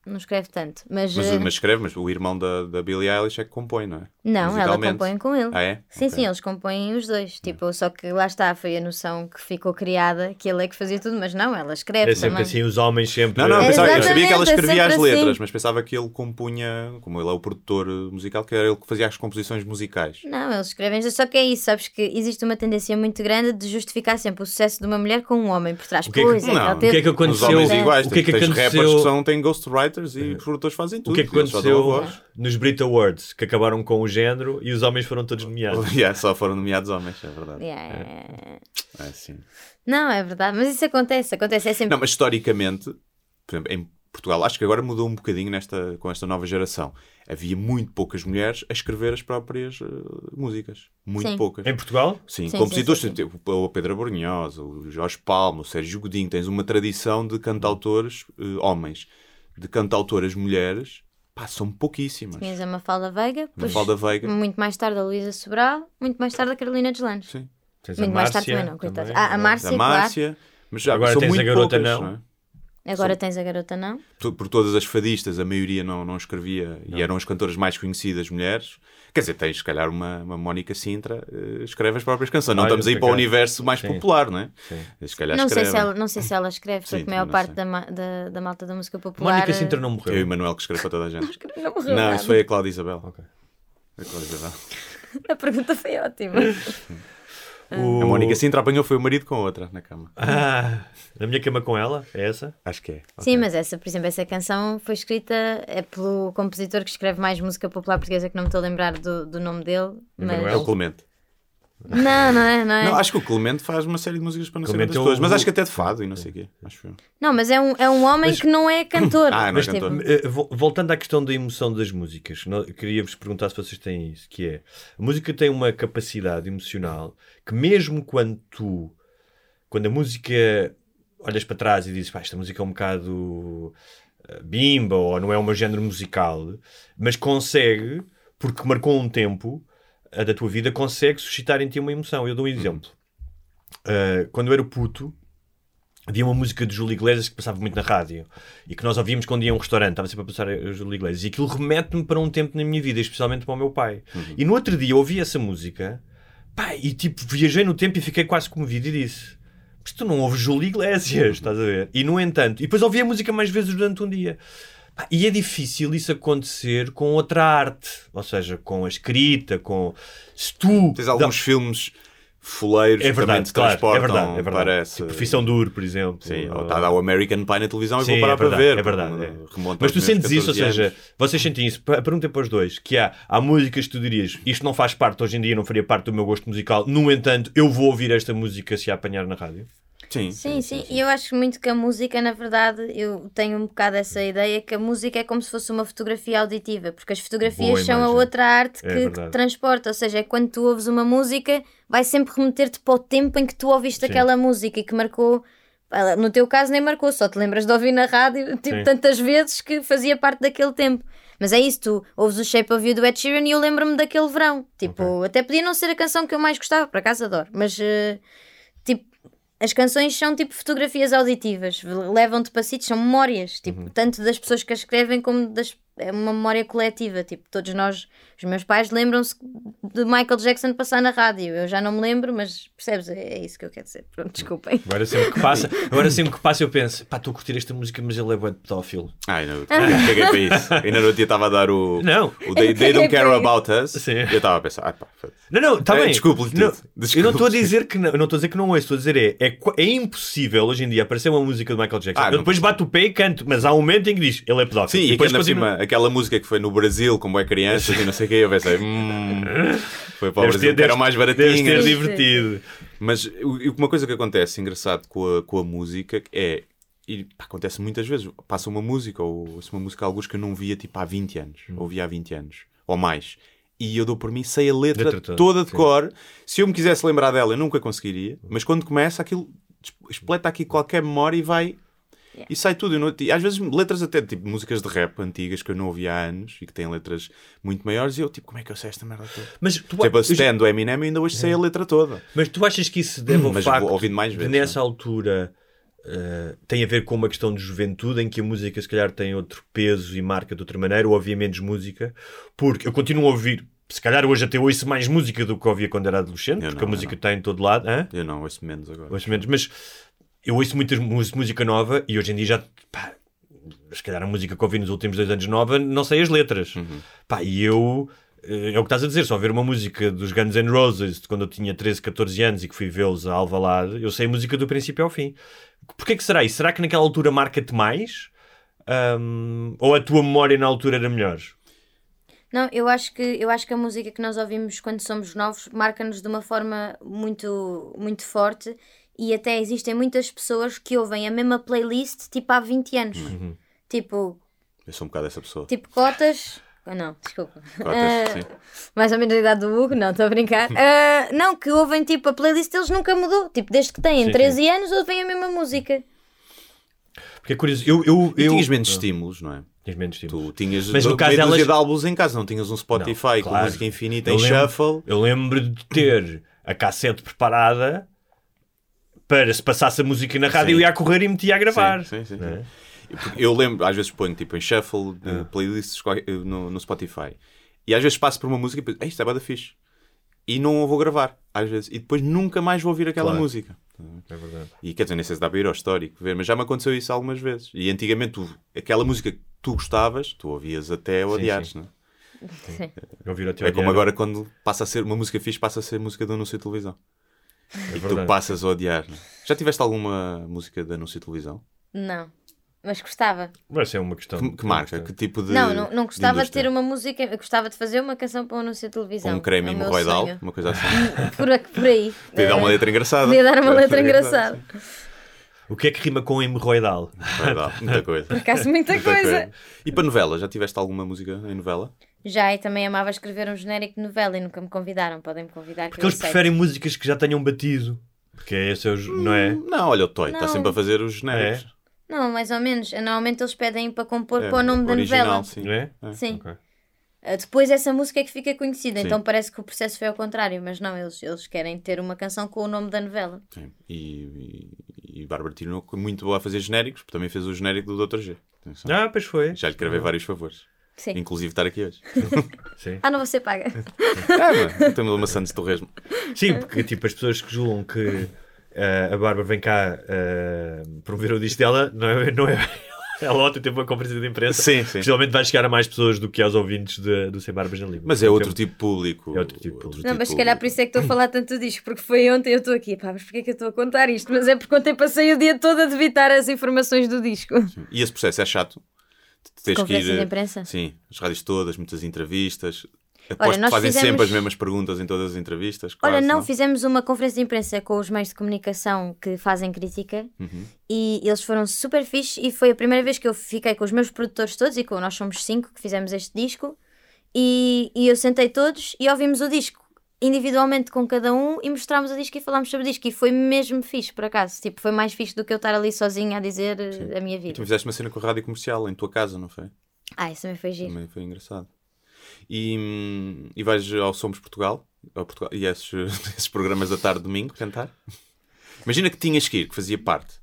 não escreve tanto, mas, Mas, eh, mas escreve, mas o irmão da, da Billie Eilish é que compõe, não é? não, ela compõe com ele. Ah, é? Sim, Ok. sim, eles compõem os dois. Tipo, só que lá está, foi a noção que ficou criada que ele é que fazia tudo, mas não, ela escreve É sempre também. assim, os homens sempre. Não, não, eu, pensava, eu sabia que ela Exatamente, é escrevia as sempre letras, assim. mas pensava que ele compunha, como ele é o produtor musical, que era ele que fazia as composições musicais. Não, eles escrevem, só que é isso, sabes que existe uma tendência muito grande de justificar sempre o sucesso de uma mulher com um homem por trás. O que é que- pois, é que ela Não, teve... o que é que Os aconteceu? homens iguais, O que é que tens aconteceu? rappers que são, têm ghostwriters e os produtores fazem tudo. O que é que aconteceu nos Brit Awards, que acabaram com o género e os homens foram todos nomeados? [laughs] Yeah, só foram nomeados homens, é verdade. Yeah, yeah. É assim. Não, é verdade, mas isso acontece, acontece, é sempre... Não, mas historicamente, por exemplo, em Portugal, acho que agora mudou um bocadinho nesta, com esta nova geração. Havia muito poucas mulheres a escrever as próprias eh, músicas. Muito Sim. poucas. Em Portugal? Sim, Sim, compositores, sim, sim, sim. tipo o Pedro Abrunhosa, o Jorge Palma, o Sérgio Godinho, tens uma tradição de cantautores eh, homens, de cantautoras mulheres, pá, são pouquíssimas. Tinhas a Mafalda Veiga, Mafalda Veiga. muito mais tarde a Luísa Sobral, muito mais tarde a Carolina Deslandes. Sim. Tens Muito a mais tarde também não. Ah, a Márcia, A Márcia, mas já Agora são tens a muito Garota poucas, Não. não é? Agora tens a garota, não? por todas as fadistas, a maioria não, não escrevia e eram as cantoras mais conhecidas mulheres. Quer dizer, tens se calhar uma, uma Mónica Sintra, eh, escreve as próprias canções. Não Olha, estamos aí para o universo mais Sim. popular, não é? Sim. Se calhar Não sei, se ela, não sei se ela escreve, Sim, porque a maior não parte da, da, da malta da música popular. Mónica Sintra não Eu e morreu. o Manuel que escreve para toda a gente. [laughs] Não morreu. Não, nada. isso foi a Cláudia Isabel. Ok. A Cláudia Isabel. [laughs] A pergunta foi ótima. [laughs] A Mónica Sintra apanhou foi o marido com outra na cama. Ah, na minha cama com ela? É essa? Acho que é. Sim, mas essa, por exemplo, essa canção foi escrita é pelo compositor que escreve mais música popular portuguesa, que não me estou a lembrar do, do nome dele. Mas... É o Clemente. Não, não é, não é. Não, acho que o Clemente faz uma série de músicas para não sei Clemente quantas é o- pessoas, mas acho que até de fado e não sei o quê. Acho. Não, mas é um, é um homem que não é cantor. [laughs] Ah, não é Mas, tipo, cantor. Eh, vo- Voltando à questão da emoção das músicas, queria-vos perguntar se vocês têm isso, que é, a música tem uma capacidade emocional que mesmo quando tu, quando a música, olhas para trás e dizes, pá, esta música é um bocado eh, bimba, ou não é o meu género musical, mas consegue, porque marcou um tempo da tua vida, consegue suscitar em ti uma emoção. Eu dou um exemplo. Eh, quando eu era puto, havia uma música de Júlio Iglesias que passava muito na rádio e que nós ouvíamos quando ia a um restaurante, estava sempre a passar a Júlio Iglesias, e aquilo remete-me para um tempo na minha vida, especialmente para o meu pai. E no outro dia eu ouvi essa música pá, e tipo viajei no tempo e fiquei quase comovido e disse: Mas tu não ouves Júlio Iglesias, estás a ver? E no entanto, e depois ouvi a música mais vezes durante um dia. Pá, E é difícil isso acontecer com outra arte, ou seja, com a escrita, com. Se tu. Tens alguns filmes foleiros É verdade, claro, transportam, é verdade, é verdade. parece. Tipo, Profissão Duro, por exemplo. Sim, Ou- está a dar o American Pie na televisão Sim, e vou parar é verdade, para ver. É verdade. é. Mas tu sentes isso, ou 14 seja, vocês sentem isso. Perguntem para os dois: que há, há músicas que tu dirias, isto não faz parte hoje em dia, não faria parte do meu gosto musical, no entanto, eu vou ouvir esta música se a apanhar na rádio. Sim, Sim, sim, e eu acho muito que a música, na verdade, eu tenho um bocado essa ideia que a música é como se fosse uma fotografia auditiva, porque as fotografias são a outra arte É que, que verdade. transporta, ou seja, é quando tu ouves uma música, vai sempre remeter-te para o tempo em que tu ouviste Sim. aquela música e que marcou. Ela, No teu caso, nem marcou, só te lembras de ouvir na rádio [laughs] tipo, Sim. tantas vezes que fazia parte daquele tempo. Mas é isso, tu ouves o Shape of You do Ed Sheeran e eu lembro-me daquele verão. Tipo, até podia não ser a canção que eu mais gostava, por acaso adoro, mas eh, tipo, as canções são tipo fotografias auditivas, levam-te para sítios, são memórias, tipo, tanto das pessoas que as escrevem como das. É uma memória coletiva, tipo, todos nós, os meus pais lembram-se de Michael Jackson passar na rádio. Eu já não me lembro, mas percebes? É, é isso que eu quero dizer. Pronto, desculpem. Agora sempre que passa, agora sempre que passa eu penso, pá, estou a curtir esta música, mas ele é bué de pedófilo. Ah, ainda caguei para isso. Ainda no outro dia estava a dar o. Não. O They, They Don't Care About Us. Sim. E eu estava a pensar, ah pá, foda-se. Não, não, está É, bem. desculpe-lhe tudo. Não, Desculpe. Eu não estou a dizer que não, não estou a dizer que não ouço, estou a dizer é, é, é impossível hoje em dia aparecer uma música do Michael Jackson. Ah, eu não depois bato o pé e canto, mas há um momento em que diz, ele é pedófilo. Sim, e depois depois continua- cima, aquela música que foi no Brasil, como é crianças e não sei o quê, eu pensei, hum, foi para o Deves Brasil, ter- que era deves- mais Deves baratinha. ter divertido. Mas o- uma coisa que acontece engraçado com a, com a música é. E pá, acontece muitas vezes. Passa uma música, ou ouço uma música alguns que eu não via tipo há 20 anos, Hum. ouvia há 20 anos, ou mais. E eu dou por mim, sei a letra, Letra toda, toda de sim. cor. Se eu me quisesse lembrar dela, eu nunca conseguiria. Mas quando começa, aquilo espleta aqui qualquer memória e vai. E sai tudo. Eu não- e às vezes letras até, tipo músicas de rap antigas que eu não ouvia há anos e que têm letras muito maiores. E eu, tipo, como é que eu sei esta merda toda? Mas tu, Tipo, a Stand do Eminem, eu ainda hoje sei a letra toda. mas tu achas que isso deve ao [clears throat] Mas facto ouvindo mais vezes, de nessa altura eh, tem a ver com uma questão de juventude em que a música se calhar tem outro peso e marca de outra maneira ou havia menos música? Porque eu continuo a ouvir, se calhar hoje até ouço mais música do que ouvia quando era adolescente, Eu porque não, a música não. está em todo lado. Hã? Eu não ouço menos agora. Ouço menos, mas eu ouço muita mu- música nova e hoje em dia já, pá, se calhar a música que ouvi nos últimos dois anos nova, não sei as letras. Pá, e eu, eh, é o que estás a dizer, só ver uma música dos Guns N' Roses de quando eu tinha 13, 14 anos e que fui vê-los a Alvalade, eu sei a música do princípio ao fim. Porquê que será isso? Será que naquela altura marca-te mais? Ahm, ou a tua memória na altura era melhor? Não, eu acho que eu acho que a música que nós ouvimos quando somos novos marca-nos de uma forma muito muito forte e até existem muitas pessoas que ouvem a mesma playlist tipo há 20 anos. Uhum. Tipo, Eu sou um bocado essa pessoa. tipo cotas. Ah, Não, desculpa. Cotas, sim. mais ou menos a idade do Hugo, não, estou a brincar. [laughs] Ah, não, que ouvem tipo a playlist deles nunca mudou. Tipo, desde que têm Sim, 13 anos ouvem a mesma música. Porque é curioso, eu... eu, eu tinhas menos estímulos, não é? Tinhas menos estímulos. Tu tinhas Mas no caso meia dúzia elas- de álbuns em casa, não tinhas um Spotify Não, com claro. música infinita Eu em lembro- shuffle. Eu lembro de ter a cassete preparada para se passasse a música na rádio, eu ia a correr e metia a gravar. Sim, sim, sim. É? Eu lembro, às vezes ponho tipo em shuffle de playlists qual- no, no Spotify e às vezes passo por uma música e penso, "Ei, isto é bada fixe. E não a vou gravar, às vezes. E depois nunca mais vou ouvir aquela Claro. música. É verdade. E quer dizer, nem sei se dá para ir ao histórico ver, mas já me aconteceu isso algumas vezes. E antigamente, tu- aquela música que tu gostavas, tu ouvias até odiares, sim. não é? Sim. Eu ouvir até É como agora quando passa a ser uma música fixe, passa a ser música de anúncio de televisão. É E tu passas a odiar. é? Já tiveste alguma música de anúncio de televisão? Não. Mas gostava. Vai ser uma questão. Que, que marca? Que tipo de. não, não, não gostava de, indústria? ter uma música. Eu gostava de fazer uma canção para um anúncio de televisão. Com um creme É hemorroidal, uma coisa assim. Por, aqui- por aí. Podia dar uma letra engraçada. Podia dar uma letra engraçada. O que é que rima com hemorroidal? Vai dar, muita coisa. Por acaso, muita coisa. E para novela, já tiveste alguma música em novela? Já, e também amava escrever um genérico de novela e nunca me convidaram. Podem me convidar. que Porque eles aceito. preferem músicas que já tenham batido. Porque é esse é o, j- não é? Não, olha o Toy, está sempre a fazer os genéricos. Não, mais ou menos. Normalmente eles pedem para compor É, para o nome da original, novela. sim. É? Sim. Ok. Uh, Depois essa música é que fica conhecida, Sim. então parece que o processo foi ao contrário, mas não, eles, eles querem ter uma canção com o nome da novela. Sim. E, e, e Bárbara Tinoco é muito boa a fazer genéricos, porque também fez o genérico do Dr. G. Atenção. Ah, pois foi. Já lhe gravei vários favores. Sim. Inclusive estar aqui hoje. [laughs] Sim. Ah, não você paga. Ah, mas temos uma Santos Torresmo. Sim, porque tipo, as pessoas que julgam que eh, a Bárbara vem cá eh, promover o disco dela, não é? Não é [laughs] ela ontem teve uma conferência de imprensa. Sim, sim. Possivelmente vai chegar a mais pessoas do que aos ouvintes de- do Sem Barbas na Língua. Mas é outro Portanto, tipo de público. É outro tipo de público. Não, mas se calhar por isso é que estou a falar tanto disto, porque foi ontem eu estou aqui, pá, mas porquê é que eu estou a contar isto? Mas é porque ontem passei o dia todo a debitar as informações do disco. E esse processo é chato. Tens que ir. de imprensa? Sim, as rádios todas, muitas entrevistas. Olha, Aposto que nós fazem fizemos- sempre as mesmas perguntas em todas as entrevistas. Olha, quase, não, fizemos uma conferência de imprensa com os meios de comunicação que fazem crítica Uhum. e eles foram super fixe e foi a primeira vez que eu fiquei com os meus produtores todos e com nós somos cinco que fizemos este disco e, e eu sentei todos e ouvimos o disco individualmente com cada um e mostrámos o disco e falámos sobre o disco e foi mesmo fixe por acaso, tipo, foi mais fixe do que eu estar ali sozinha a dizer eh, a minha E vida. tu fizeste uma cena com a rádio comercial em tua casa, não foi? Ah, isso também foi giro. Também foi engraçado. E, e vais ao Somos Portugal, ao Portugal e esses, [laughs] esses programas da tarde domingo cantar? Imagina que tinhas que ir, que fazia parte.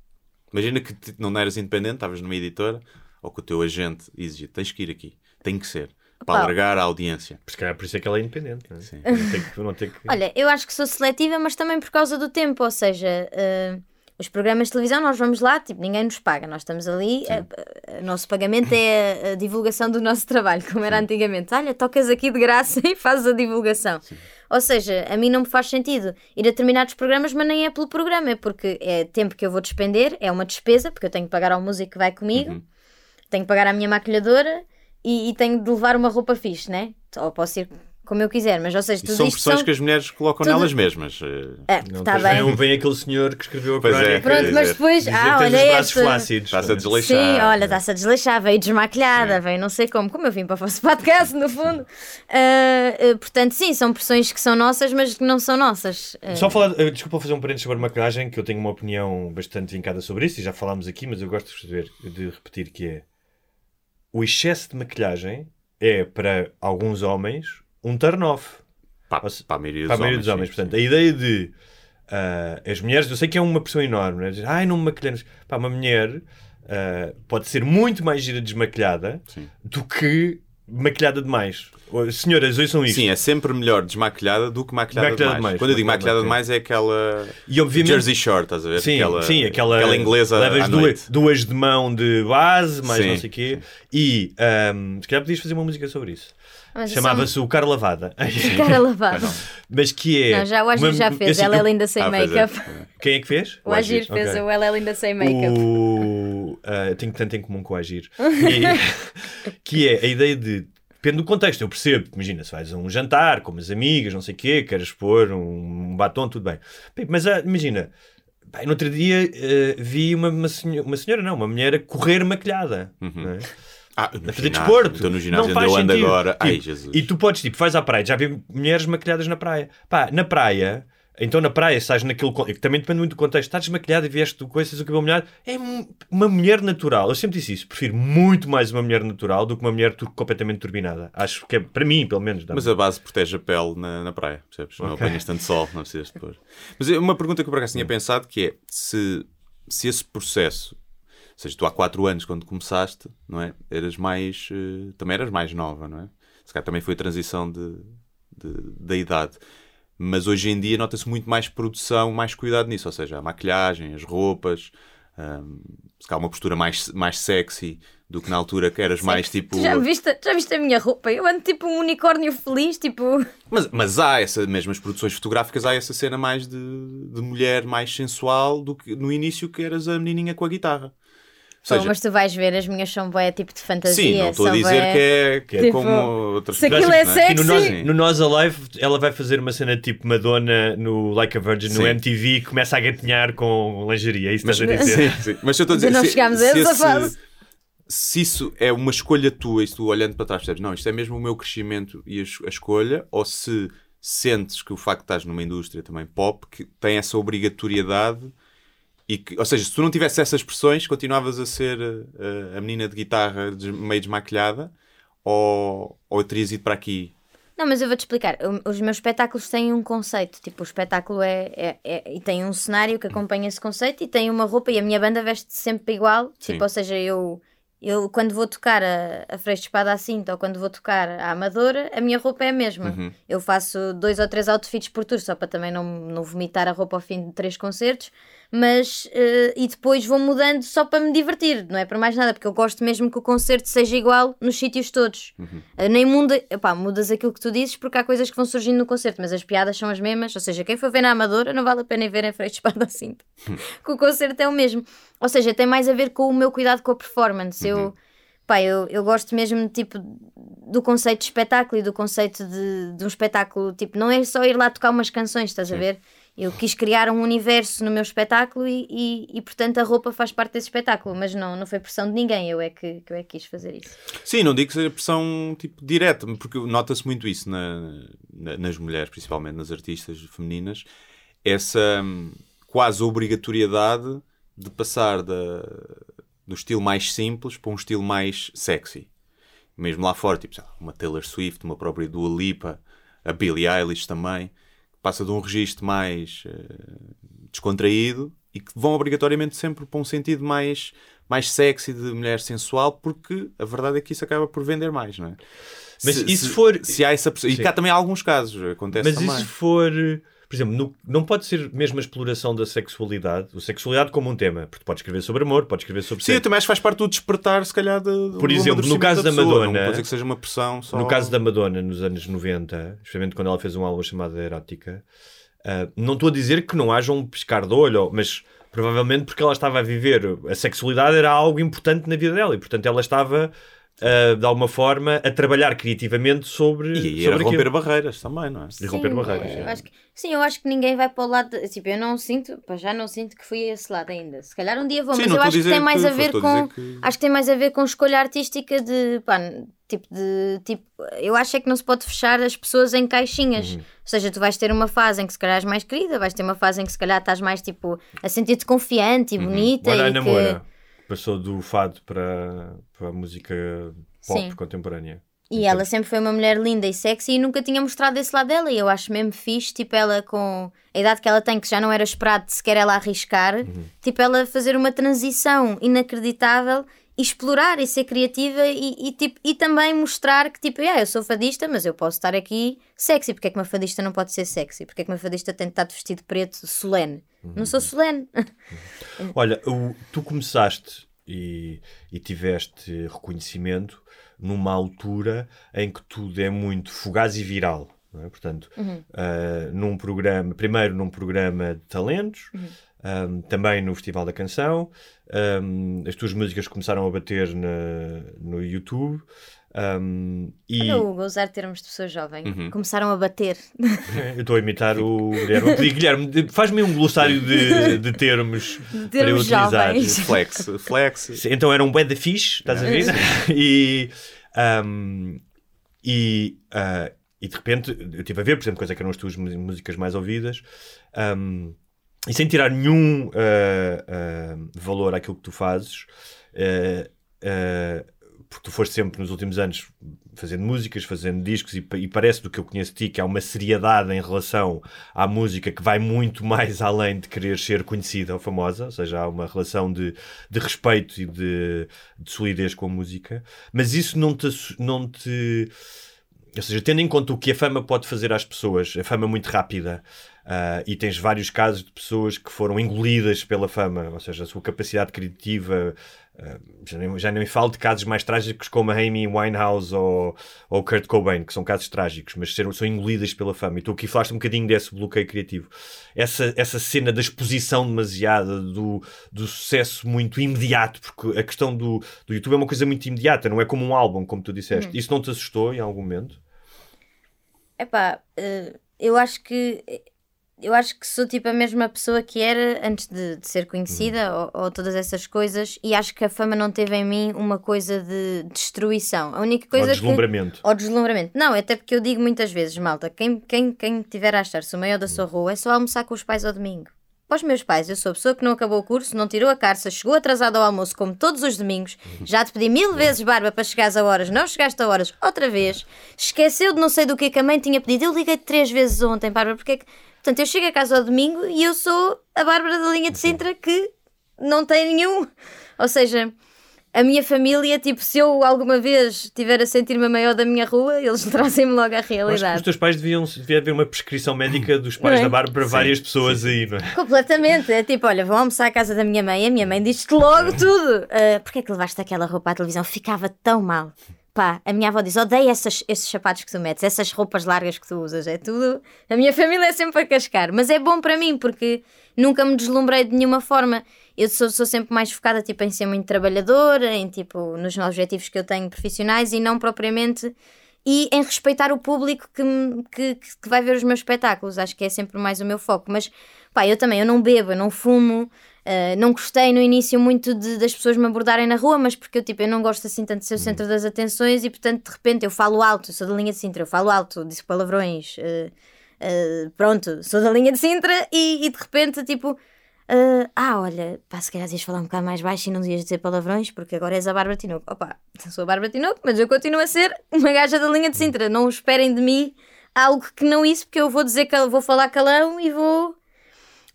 Imagina que não eras independente, estavas numa editora ou que o teu agente exigia: tens que ir aqui, tem que ser, para alargar a audiência. Se calhar por isso é que ela é independente. Não é? Sim. Não tem que, não tem que... Olha, eu acho que sou seletiva, mas também por causa do tempo, ou seja, eh, os programas de televisão nós vamos lá, tipo, ninguém nos paga, nós estamos ali, eh, eh, o nosso pagamento é a, a divulgação do nosso [laughs] trabalho, como era antigamente. Olha, tocas aqui de graça [laughs] e fazes a divulgação. Ou seja, a mim não me faz sentido ir a determinados programas, mas nem é pelo programa, é porque é tempo que eu vou despender, é uma despesa, porque eu tenho que pagar ao músico que vai comigo, tenho que pagar à minha maquilhadora e, e tenho de levar uma roupa fixe, né? Ou posso ir como eu quiser, mas ou seja, Isso tudo são pressões são... que as mulheres colocam tudo- nelas mesmas. Ah, Não, tá bem. Vem, vem aquele senhor que escreveu a Pois é, crónica. quer Pronto, mas depois, dizer ah, olha. Está-se a desleixar. Sim, olha, está-se a desleixar, veio desmaquilhada, veio não sei como, como eu vim para o vosso podcast, no fundo. Ah, portanto, sim, são pressões que são nossas, mas que não são nossas. Ah, Só falar, eh, desculpa fazer um parênteses sobre a maquilhagem, que eu tenho uma opinião bastante vincada sobre isso e já falámos aqui, mas eu gosto de, de repetir que é o excesso de maquilhagem é para alguns homens um turn-off. Para, para a maioria dos Para a maioria homens. dos homens. sim, Portanto, a ideia de ah, as mulheres, eu sei que é uma pressão enorme, né? Dizer, ai, não me maquilhamos. Pá, uma mulher ah, pode ser muito mais gira desmaquilhada Sim. do que maquilhada demais. Senhoras, ouçam isto. Sim, é sempre melhor desmaquilhada do que maquilhada, Maquilhada demais. demais, Quando eu digo maquilhada demais é aquela E obviamente. Jersey Shore, estás a ver? Sim, aquela, sim, aquela, inglesa levas duas, duas de mão de base, mais Sim, não sei o quê. E ahm, se calhar podias fazer uma música sobre isso. Mas eu Chamava-se o Cara Lavada. [laughs] Cara lavada. Mas que é. Não, já o Agir uma- já fez, assim, ela é linda sem Ah, é. make-up. Quem é que fez? O Agir Agir, fez ok. o ela é linda sem make-up. O... ah, tenho tanto em comum com o Agir. E- [laughs] que é a ideia de. Depende do contexto, eu percebo. Imagina, se vais a um jantar com umas amigas, não sei o quê, queres pôr um batom, tudo bem. Mas ah, imagina, bem, no outro dia ah, vi uma, uma, senhora, uma senhora, não, uma mulher a correr maquilhada. não é? Ah, A fazer desporto. Estou no ginásio Não onde eu ando sentido. agora. Ai, Tipo, Jesus. E tu podes, tipo, vais à praia, já vi mulheres maquilhadas na praia. Pá, na praia, Então na praia, estás naquele. Também depende muito do contexto. Estás desmaquilhado e vieste do coisa, tens o cabelo molhado. É uma mulher natural. Eu sempre disse isso. Prefiro muito mais uma mulher natural do que uma mulher completamente turbinada. Acho que é, para mim, pelo menos. Mas a base protege a pele na, na praia, percebes? Não Ok. apanhas tanto sol, não precisas depois. Mas é uma pergunta que eu por acaso Hum. tinha pensado que é se, se esse processo, seja, tu há 4 anos quando começaste, não é? Eras mais. eh, também eras mais nova, não é? Se calhar também foi a transição de, de- da idade. Mas hoje em dia nota-se muito mais produção, mais cuidado nisso, ou seja, a maquilhagem, as roupas, hum, se calhar uma postura mais, mais sexy do que na altura que eras mais tipo. Tu já viste, já viste a minha roupa? Eu ando tipo um unicórnio feliz, tipo. Mas, mas há essa, mesmo as produções fotográficas, há essa cena mais de, de mulher mais sensual do que no início que eras a menininha com a guitarra. Seja, mas tu vais ver, as minhas são bué tipo de fantasia. sim, não estou a dizer bué- que é, que é tipo, como outras se aquilo coisas, é não E no sexy- Nós, no Nós Alive, ela vai fazer uma cena tipo Madonna no Like a Virgin no Sim. MTV e começa a gatinhar com lingerie. É isso que Mas, estás a dizer? sim, sim. Mas eu estou a dizer, não se, chegámos a se essa fase. se isso é uma escolha tua e se tu olhando para trás percebes, não, isto é mesmo o meu crescimento e a, a escolha, ou se sentes que o facto de estás numa indústria também pop que tem essa obrigatoriedade e que, ou seja, se tu não tivesse essas expressões, continuavas a ser eh, a menina de guitarra des- meio desmaquilhada ou, ou terias ido para aqui? Não, mas eu vou-te explicar. Os meus espetáculos têm um conceito. Tipo, o espetáculo é, é, é- E tem um cenário que acompanha esse conceito e tem uma roupa e a minha banda veste sempre igual. Sim. Tipo, ou seja, eu. Eu, quando vou tocar a, a Freixo de Espada à Cinta ou quando vou tocar a Amadora, a minha roupa é a mesma. Uhum. Eu faço dois ou três outfits por tour, só para também não, não vomitar a roupa ao fim de três concertos. Mas, eh, e depois vou mudando só para me divertir, não é para mais nada, porque eu gosto mesmo que o concerto seja igual nos sítios todos. Eh, nem muda, epá, mudas aquilo que tu dizes porque há coisas que vão surgindo no concerto, mas as piadas são as mesmas. Ou seja, quem for ver na Amadora não vale a pena ir ver em Freio de Espada assim, [laughs] que o concerto é o mesmo. Ou seja, tem mais a ver com o meu cuidado com a performance. Eu, pá, eu, eu gosto mesmo tipo do conceito de espetáculo e do conceito de, de um espetáculo. Tipo, não é só ir lá tocar umas canções, estás a ver? Eu quis criar um universo no meu espetáculo e, e, e, portanto a roupa faz parte desse espetáculo, mas não, não foi pressão de ninguém, eu é que, que eu é que quis fazer isso. Sim, não digo que seja pressão tipo direta, porque nota-se muito isso na, na- nas mulheres, principalmente nas artistas femininas, essa hum, quase obrigatoriedade de passar da, do estilo mais simples para um estilo mais sexy. Mesmo lá fora, tipo, uma Taylor Swift, uma própria Dua Lipa, a Billie Eilish também, passa de um registro mais eh, descontraído e que vão obrigatoriamente sempre para um sentido mais, mais sexy de mulher sensual, porque a verdade é que isso acaba por vender mais, não é? Mas e se for- Se há essa E cá também há alguns casos, acontece Mas e também. se for, por exemplo, no- não pode ser mesmo a exploração da sexualidade, a sexualidade como um tema, porque tu podes escrever sobre amor, podes escrever sobre Sim, sexo. também acho que faz parte do despertar, se calhar, de, Por exemplo, no caso da pessoa. Madonna- Não pode dizer que seja uma pressão só... No caso da Madonna, nos anos 90, especialmente quando ela fez um álbum chamado Erótica, ah, não estou a dizer que não haja um piscar de olho, mas provavelmente porque ela estava a viver a sexualidade era algo importante na vida dela e portanto ela estava ah, de alguma forma a trabalhar criativamente sobre, E sobre romper aquilo. barreiras também, não é? E romper barreiras. eu é. acho que- sim, eu acho que ninguém vai para o lado. de- tipo, eu não sinto, já não sinto que fui a esse lado ainda. Se calhar um dia vou, Sim, mas eu acho que tem mais que- a ver com. que- Acho que tem mais a ver com escolha artística de. Pá, tipo de. Tipo, eu acho é que não se pode fechar as pessoas em caixinhas. Uhum. Ou seja, tu vais ter uma fase em que se calhar és mais querida, vais ter uma fase em que se calhar estás mais tipo a sentir-te confiante Uhum. e bonita. Olha a e que... namora. Passou do fado para, para a música pop Sim. contemporânea. E ela sempre foi uma mulher linda e sexy e nunca tinha mostrado esse lado dela. E eu acho mesmo fixe, tipo, ela com a idade que ela tem, que já não era esperado sequer ela arriscar, tipo, ela fazer uma transição inacreditável, e explorar e ser criativa e, e, tipo, e também mostrar que, tipo, yeah, eu sou fadista, mas eu posso estar aqui sexy. Porque é que uma fadista não pode ser sexy? Porque é que uma fadista tem de estar de vestido preto solene? Não sou solene. [laughs] Olha, tu começaste e, e tiveste reconhecimento numa altura em que tudo é muito fugaz e viral. é? Portanto, ah, num programa, primeiro num programa de talentos, ahm, também no Festival da Canção, ahm, as tuas músicas começaram a bater na- no YouTube. Ahm, e Hugo, a usar termos de pessoa jovem. Uhum. Começaram a bater. eu estou a imitar o Guilherme. Eu pedi, Guilherme, de- faz-me um glossário de, de termos, para eu termos utilizar. jovens. Flex, flex. Então era um de fixe, estás a ver? e, ahm, e, ah, e de repente eu estive a ver, por exemplo, é que eram as tuas músicas mais ouvidas. um, e sem tirar nenhum uh, uh, valor àquilo que tu fazes, uh, uh, porque tu foste sempre nos últimos anos fazendo músicas, fazendo discos, e, e parece do que eu conheço de ti que há uma seriedade em relação à música que vai muito mais além de querer ser conhecida ou famosa, ou seja, há uma relação de, de respeito e de, de solidez com a música, mas isso não te, não te ou seja, tendo em conta o que a fama pode fazer às pessoas, a fama é muito rápida, ah, e tens vários casos de pessoas que foram engolidas pela fama, ou seja, a sua capacidade criativa. Ah, já, nem, já nem falo de casos mais trágicos como a Amy Winehouse ou, ou Kurt Cobain, que são casos trágicos, mas ser, são engolidas pela fama. E tu aqui falaste um bocadinho desse bloqueio criativo. Essa, essa cena da exposição demasiada, do, do sucesso muito imediato, porque a questão do, do YouTube é uma coisa muito imediata, não é como um álbum, como tu disseste. Isso não te assustou em algum momento? Epá, eh, eu acho que eu acho que sou tipo a mesma pessoa que era antes de, de ser conhecida ou, ou todas essas coisas e acho que a fama não teve em mim uma coisa de destruição. A única coisa Ou deslumbramento. que... Ou deslumbramento. Não, até porque eu digo muitas vezes, malta, quem, quem, quem tiver a achar-se o maior da sua rua é só almoçar com os pais ao domingo. Para os meus pais, eu sou a pessoa que não acabou o curso, não tirou a carça, chegou atrasado ao almoço, como todos os domingos. Já te pedi mil vezes, Barba, para chegares a horas, não chegaste a horas, outra vez. Esqueceu de não sei do que que a mãe tinha pedido. Eu liguei três vezes ontem, Bárbara, porque é que. Portanto, eu chego a casa ao domingo e eu sou a Bárbara da linha de Sintra que não tem nenhum. Ou seja, a minha família, tipo, se eu alguma vez estiver a sentir-me a maior da minha rua, eles [laughs] trazem-me logo à que os realidade. teus pais deviam devia haver uma prescrição médica dos pais é? da Bárbara para várias pessoas aí, não é? Completamente. É tipo, olha, vão almoçar à casa da minha mãe. A minha mãe diz-te logo tudo. Ah, Porquê é que levaste aquela roupa à televisão? Ficava tão mal. Pá, a minha avó diz: odeio essas, esses sapatos que tu metes, essas roupas largas que tu usas. É tudo. A minha [laughs] família é sempre a cascar. Mas é bom para mim porque nunca me deslumbrei de nenhuma forma. Eu sou, sou sempre mais focada tipo, em ser muito trabalhadora, em tipo, nos objetivos que eu tenho profissionais e não propriamente e em respeitar o público que, que, que vai ver os meus espetáculos. Acho que é sempre mais o meu foco. Mas pá, eu também, eu não bebo, eu não fumo. Uh, não gostei no início muito de- das pessoas me abordarem na rua, mas porque eu, tipo, eu não gosto assim tanto de ser o centro das atenções e, portanto, de repente eu falo alto, sou da linha de Sintra, eu falo alto, disse palavrões, uh, uh, pronto, sou da linha de Sintra e, e de repente, tipo, ah, olha, pá, se calhar ias falar um bocado mais baixo e não ias dizer palavrões porque agora és a Bárbara Tinoco. Opa, sou a Bárbara Tinoco, mas eu continuo a ser uma gaja da linha de Sintra. Não esperem de mim algo que não isso, porque eu vou dizer que vou falar calão e vou.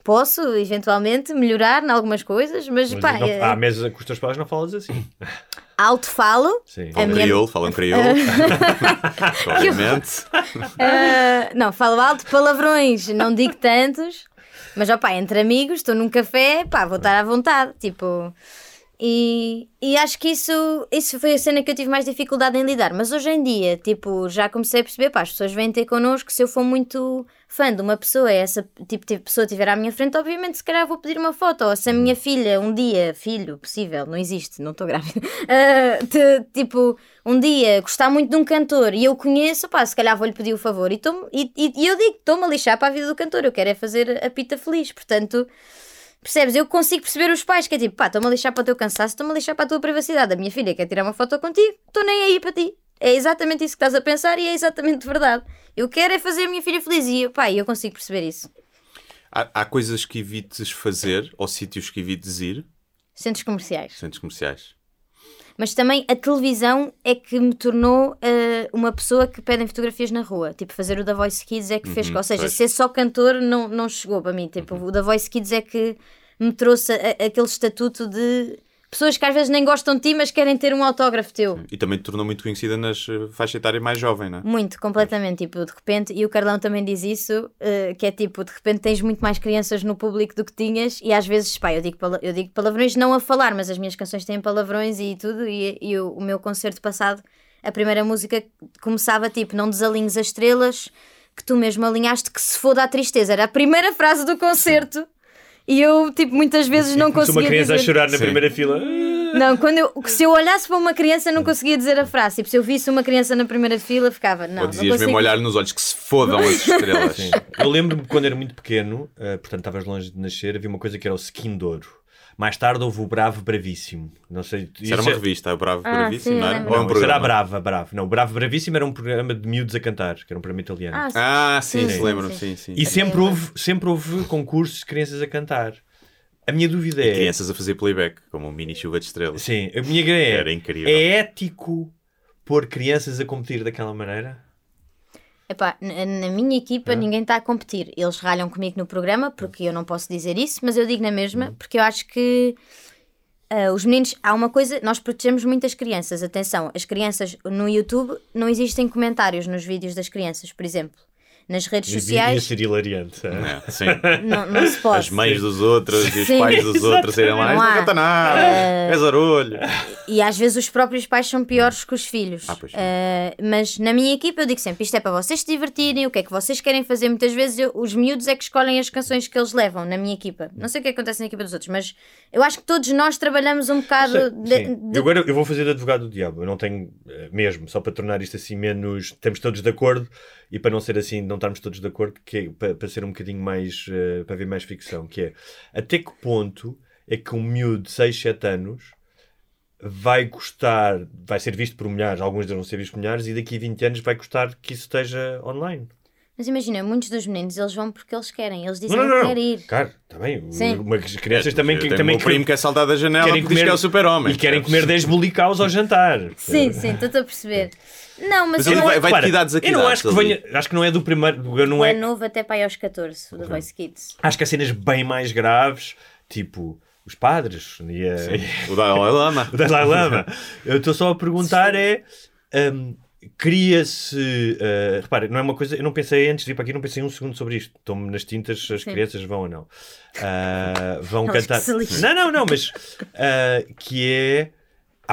Posso, eventualmente, melhorar em algumas coisas, mas, Mas pá, não, é- à mesa com os teus pais não falas assim. [laughs] alto falo. Sim. A Falam minha- crioulo, falam crioulo. [laughs] [laughs] Obviamente. Ah, não, falo alto, palavrões, não digo tantos, mas ó pá, entre amigos, estou num café, pá, vou estar à vontade, tipo. E, e acho que isso, isso foi a cena que eu tive mais dificuldade em lidar. Mas hoje em dia, tipo, já comecei a perceber, pá, as pessoas vêm ter connosco. Se eu for muito fã de uma pessoa, e essa tipo de pessoa estiver à minha frente, obviamente, se calhar vou pedir uma foto. Ou se a minha filha, um dia, filho, possível, não existe, não estou grávida, [laughs] te- tipo, um dia gostar muito de um cantor e eu conheço, pá, se calhar vou-lhe pedir o favor. E, tô- e, e, e eu digo, estou-me a lixar para a vida do cantor, eu quero é fazer a pita feliz. Portanto. Percebes? Eu consigo perceber os pais que é tipo, pá, estou-me a lixar para o teu cansaço, estou-me a lixar para a tua privacidade. A minha filha quer tirar uma foto contigo, estou nem aí para ti. É exatamente isso que estás a pensar e é exatamente [laughs] verdade. Eu quero é fazer a minha filha feliz e, pá, eu consigo perceber isso. Há, há coisas que evites fazer ou sítios que evites ir, Centros comerciais. centros comerciais. Mas também a televisão é que me tornou eh, uma pessoa que pedem fotografias na rua. Tipo, fazer o da Voice Kids é que fez. Ou seja, pois. ser só cantor não, não chegou para mim. Tipo, o da Voice Kids é que me trouxe a- aquele estatuto de pessoas que às vezes nem gostam de ti, mas querem ter um autógrafo teu. E também te tornou muito conhecida nas eh, faixa etária mais jovem, não é? Muito, completamente. Tipo, de repente, e o Carlão também diz isso, eh, que é tipo, de repente tens muito mais crianças no público do que tinhas, e às vezes, pá, eu digo, eu digo palavrões não a falar, mas as minhas canções têm palavrões e tudo, e, e o, o meu concerto passado, a primeira música começava tipo, não desalinhes as estrelas, que tu mesmo alinhaste, que se foda a tristeza. Era a primeira frase do concerto. E eu, tipo, muitas vezes não Se conseguia uma criança dizer... a chorar na Sim. primeira fila. Não, quando eu, se eu olhasse para uma criança não conseguia dizer a frase. Tipo, se eu visse uma criança na primeira fila, ficava, não, ou não dizias consigo. mesmo olhar nos olhos que se fodam as [laughs] estrelas. Eu lembro-me quando era muito pequeno, eh, portanto estavas longe de nascer, havia uma coisa que era o skin de ouro. Mais tarde houve o Bravo Bravíssimo. Não sei. Isso era uma revista, o Bravo Ah, Bravíssimo, sim, não era? lembro. Ou é um Não, isso era a programa? Brava, Bravo. Não, o Bravo Bravíssimo era um programa de miúdos a cantar, que era um programa italiano. Ah, sim. Ah, sim, Sim, se sim, lembram, sim. e sempre houve, sempre houve concursos de crianças a cantar. A minha dúvida é. Crianças a fazer playback, como um mini chuva de estrelas. Sim, a minha ideia é. Era incrível. É ético pôr crianças a competir daquela maneira? Epá, na, minha equipa ninguém está a competir. Eles ralham comigo no programa porque eu não posso dizer isso, mas eu digo na mesma porque eu acho que ah, os meninos, há uma coisa, nós protegemos muitas crianças. Atenção, as crianças no YouTube não existem comentários nos vídeos das crianças, por exemplo. Nas redes Ia sociais ser hilariante. é? É, sim. [laughs] não, não se pode. As mães dos outros e os Sim. pais dos outros irem lá. Não Não canta nada, és zarolho. E às vezes os próprios pais são piores que os filhos. Ah, pois sim. Ah, mas na minha equipa eu digo sempre: isto é para vocês se divertirem, o que é que vocês querem fazer. Muitas vezes eu- os miúdos é que escolhem as canções que eles levam na minha equipa. Não sei o que acontece na equipa dos outros, mas eu acho que todos nós trabalhamos um bocado. de- Sim. de- Eu Agora eu vou fazer de advogado do diabo. Eu não tenho eh, mesmo, só para tornar isto assim menos. Estamos todos de acordo e para não ser assim, não estarmos todos de acordo, que é, para, para ser um bocadinho mais. eh, para ver mais ficção, que é até que ponto é que um miúdo de 6, 7 anos vai gostar, vai ser visto por milhares, alguns deles vão ser vistos por milhares, e daqui a 20 anos vai gostar que isso esteja online. Mas imagina, muitos dos meninos eles vão porque eles querem. Eles dizem Não, não, não. quero ir. Claro, está bem. Sim. Uma, as crianças também, Eu que, também o meu primo que é saltar da janela querem diz que é o super-homem. E querem comer 10 bolicaus ao jantar. Sim, sim, estou a perceber. Não, mas, Mas eu ele não- vai, vai de Repara, que idades a que eu não acho que ali? venha, acho que não é do primeiro, não é é, novo até para aí aos 14, o The Voice Kids. acho que há cenas bem mais graves, tipo os padres e a, [laughs] O Dalai Lama. o Dalai Lama. [laughs] Eu estou só a perguntar é hum, cria-se uh, repara, não é uma coisa, eu não pensei antes de ir para aqui, não pensei um segundo sobre isto. Estou-me nas tintas se as Sim. crianças vão ou não. Uh, vão Elas cantar. Não, não, não, mas uh, que é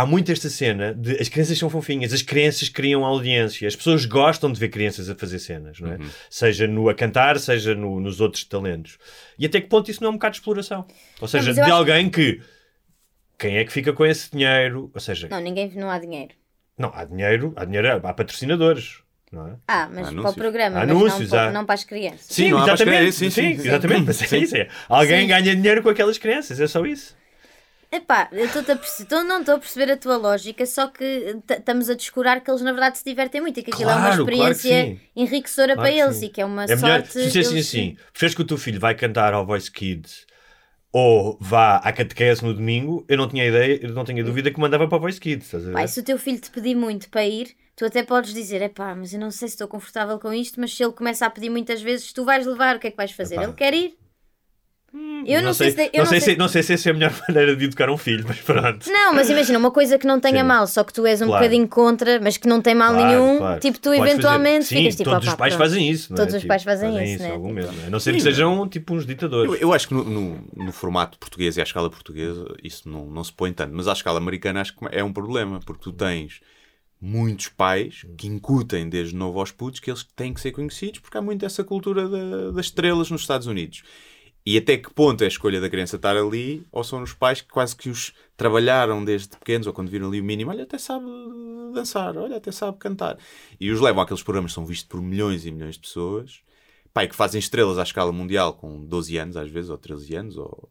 há muito esta cena de as crianças são fofinhas, as crianças criam audiência, as pessoas gostam de ver crianças a fazer cenas, não é? Seja no a cantar, seja no- nos outros talentos. E até que ponto isso não é um bocado de exploração? Ou seja, de acho- alguém que quem é que fica com esse dinheiro? Ou seja, Não, ninguém não há dinheiro. não, há dinheiro, há dinheiro, há patrocinadores, não é? Ah, mas para Anúncios. o programa, Anúncios, mas não, para- há. não para as crianças. Sim, há para escrever, sim, sim, sim. exatamente, mas é isso. É. Alguém Sim. ganha dinheiro com aquelas crianças, é só isso. Epá, eu estou a perceber, tô- não estou a perceber a tua lógica, só que estamos a descurar que eles na verdade se divertem muito e que aquilo é uma Claro, claro que experiência sim. enriquecedora Claro para eles sim. e que é uma É melhor, sorte. se dissessem eles- assim, preferes que o teu filho vai cantar ao Voice Kids ou vá à catequese no domingo, eu não tinha ideia, eu não tinha dúvida que mandava para o Voice Kids? Pá, e se o teu filho te pedir muito para ir, tu até podes dizer: epá, mas eu não sei se estou confortável com isto, mas se ele começa a pedir muitas vezes, tu vais levar, o que é que vais fazer? Epá. Ele quer ir. Eu não, sei, se. Eu não, sei se, não sei se essa é a melhor [laughs] maneira de educar um filho, mas pronto. Não, mas imagina, uma coisa que não tenha Sim. mal, só que tu és um Claro. bocadinho contra, mas que não tem mal Claro, nenhum, claro. tipo, tu Podes fazer- eventualmente Sim, ficas tipo, todos "Opá, os pais pronto." fazem isso, não é? Todos os Tipo, pais fazem isso, né? algum Tipo, mesmo. A não ser que sejam tipo uns ditadores. Eu, eu acho que no, no- no formato português e à escala portuguesa isso não, não se põe tanto, mas à escala americana acho que é um problema, porque tu tens muitos pais que incutem desde novo aos putos que eles têm que ser conhecidos, porque há muito essa cultura da- das estrelas nos Estados Unidos. E até que ponto é a escolha da criança estar ali, ou são os pais que quase que os trabalharam desde pequenos, ou quando viram ali o mínimo, olha, até sabe dançar, olha, até sabe cantar. E os levam àqueles programas que são vistos por milhões e milhões de pessoas, pai, que fazem estrelas à escala mundial com 12 anos, às vezes, ou 13 anos, ou...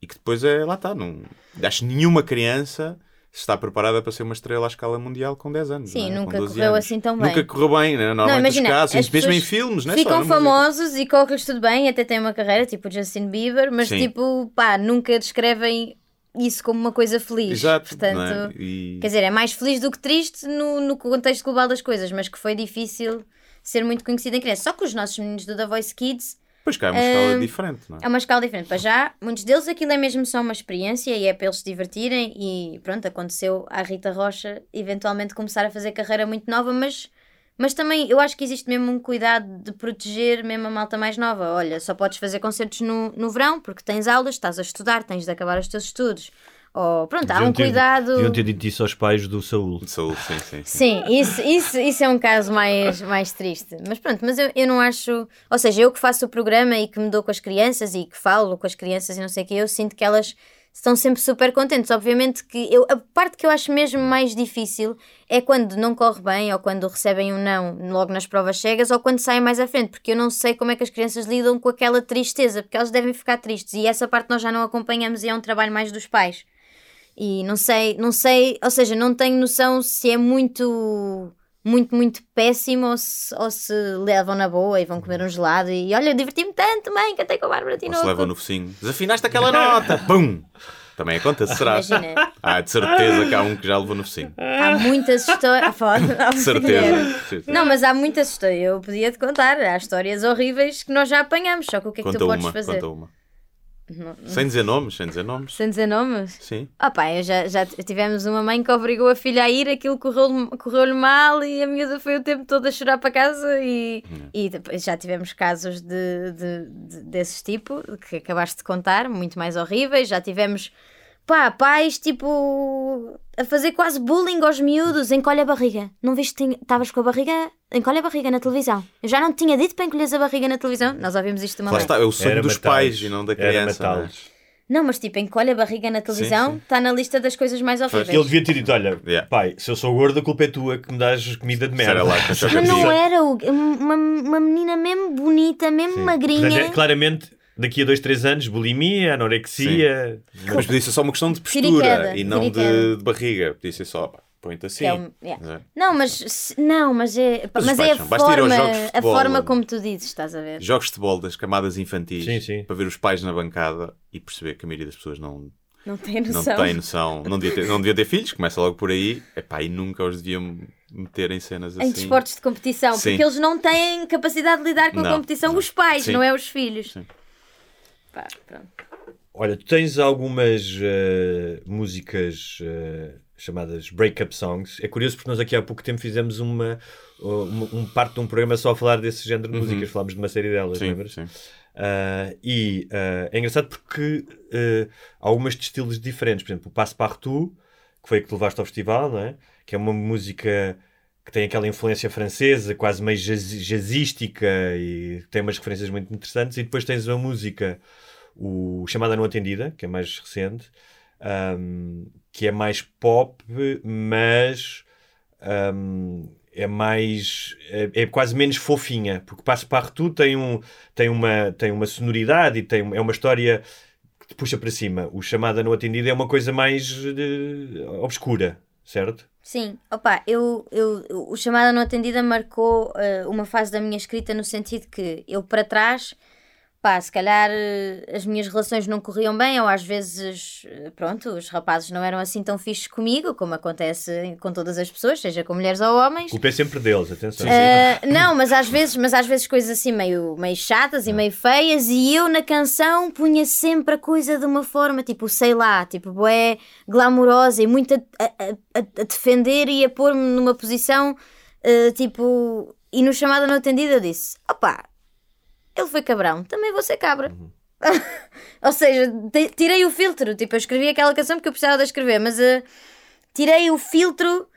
e que depois é, lá está, não... acho nenhuma criança está preparada para ser uma estrela à escala mundial com 10 anos. Sim, não é? nunca Com 12 correu anos. assim tão bem. Nunca correu bem, né? normalmente imagina, os casos, as mesmo em filmes, não é só Ficam famosos e corres tudo bem, até têm uma carreira, tipo o Justin Bieber, mas Sim. tipo, pá, nunca descrevem isso como uma coisa feliz. Exato, Portanto, não é? E- quer dizer, é mais feliz do que triste no, no contexto global das coisas, mas que foi difícil ser muito conhecido em criança. Só que os nossos meninos do The Voice Kids Pois cá é uma escala Hum, diferente, não é? é uma escala diferente. Para já, muitos deles aquilo é mesmo só uma experiência e é para eles se divertirem. E pronto, aconteceu à Rita Rocha eventualmente começar a fazer carreira muito nova, mas, mas também eu acho que existe mesmo um cuidado de proteger mesmo a malta mais nova. Olha, só podes fazer concertos no, no verão porque tens aulas, estás a estudar, tens de acabar os teus estudos. Ou pronto, há um ter- cuidado. Deviam ter dito isso aos pais do Saúl. Saúde, sim, sim. sim. Sim, isso, isso, isso é um caso mais, mais triste. Mas pronto, mas eu, eu não acho. Ou seja, eu que faço o programa e que me dou com as crianças e que falo com as crianças e não sei o que, eu sinto que elas estão sempre super contentes. Obviamente que eu, a parte que eu acho mesmo mais difícil é quando não corre bem ou quando recebem um não logo nas provas cegas ou quando saem mais à frente, porque eu não sei como é que as crianças lidam com aquela tristeza, porque elas devem ficar tristes e essa parte nós já não acompanhamos e é um trabalho mais dos pais. E não sei, não sei, ou seja, não tenho noção se é muito muito, muito péssimo ou se, ou se levam na boa e vão comer um gelado e olha, diverti-me tanto, mãe, cantei com a Bárbara Ou se Tinoco. leva no focinho. Desafinaste aquela nota! [laughs] Pum! Também acontece, será? Imagina. Ah, de certeza que há um que já levou no focinho. Há muitas histórias. [laughs] De certeza. Não, mas há muitas histórias. Eu podia te contar. Há histórias horríveis que nós já apanhamos. Só que o que é que Conta tu podes uma, fazer? conta uma. Não- Sem dizer nomes, sem dizer nomes. Sem dizer nomes? Sim. Ah pá, eu já, já tivemos uma mãe que obrigou a filha a ir, aquilo correu-lhe correu mal e a miúda foi o tempo todo a chorar para casa e, e depois já tivemos casos de, de, de- desses tipo que acabaste de contar, muito mais horríveis, já tivemos pá, pais tipo a fazer quase bullying aos miúdos, encolhe a barriga, não viste que estavas com a barriga, encolhe a barriga na televisão, eu já não te tinha dito para encolheres a barriga na televisão, nós ouvimos isto de uma Lá mãe. está, é o sonho Era dos matá-los. pais e não da Era criança. não é? matá-los. Não, mas tipo, encolhe a barriga na televisão, está na lista das coisas mais horríveis. Ele devia ter dito: olha, Yeah. pai, se eu sou gordo, a culpa é tua que me dás comida de merda. Era lá com a Mas chocatina. não era o- uma, uma menina mesmo bonita, mesmo magrinha. Portanto, é, claramente, daqui a dois, três anos, bulimia, anorexia. Mas podia ser só uma questão de postura Tiriqueda, e não de, de barriga. Podia ser só, pá, põe-te assim. É um- yeah. Não é? Não, mas não, mas é, Mas mas é a forma, a forma como tu dizes, estás a ver? Jogos de futebol das camadas infantis Sim, sim. para ver os pais na bancada e perceber que a maioria das pessoas não, Não tem não noção. tem noção, não devia ter, não devia ter filhos, começa logo por aí, epá, e nunca os deviam meter em cenas assim. Em desportos de competição, Sim. porque eles não têm capacidade de lidar com a Não, competição, não. os pais, Sim. não é os filhos. Sim. Pá, pronto. Olha, tu tens algumas eh, músicas eh, chamadas breakup songs. É curioso porque nós aqui há pouco tempo fizemos uma, uma- um parte de um programa só a falar desse género de músicas. Falámos de uma série delas, Uhum. Sim, lembras? sim. Ah, e é engraçado porque há algumas de estilos diferentes. Por exemplo, o Passepartout, que foi que tu levaste ao festival, não é? que é uma música que tem aquela influência francesa, quase meio jazz, jazzística e tem umas referências muito interessantes. E depois tens uma música, o Chamada Não Atendida, que é mais recente, ahm, que é mais pop, mas ahm, é mais é, é quase menos fofinha, porque Passepartout tem, um, tem, uma, tem uma sonoridade e tem, é uma história que te puxa para cima. O Chamada Não Atendida é uma coisa mais eh, obscura, certo? Sim, opa, eu, eu, o chamada não atendida marcou eh, uma fase da minha escrita no sentido que eu para trás, pá, se calhar eh, as minhas relações não corriam bem, ou às vezes, eh, pronto, os rapazes não eram assim tão fixes comigo, como acontece com todas as pessoas, seja com mulheres ou homens. A culpa é sempre deles, atenção. Uh, não, mas às vezes, mas às vezes coisas assim meio, meio chatas e meio feias, e eu na canção punha sempre a coisa de uma forma, tipo, sei lá, tipo, é glamourosa e muito a, a- a- a defender e a pôr-me numa posição, uh, tipo, e no chamado não atendido eu disse: opá, ele foi cabrão, também vou ser cabra. [laughs] Ou seja, tirei o filtro, tipo, eu escrevi aquela canção porque eu precisava de escrever, mas uh, tirei o filtro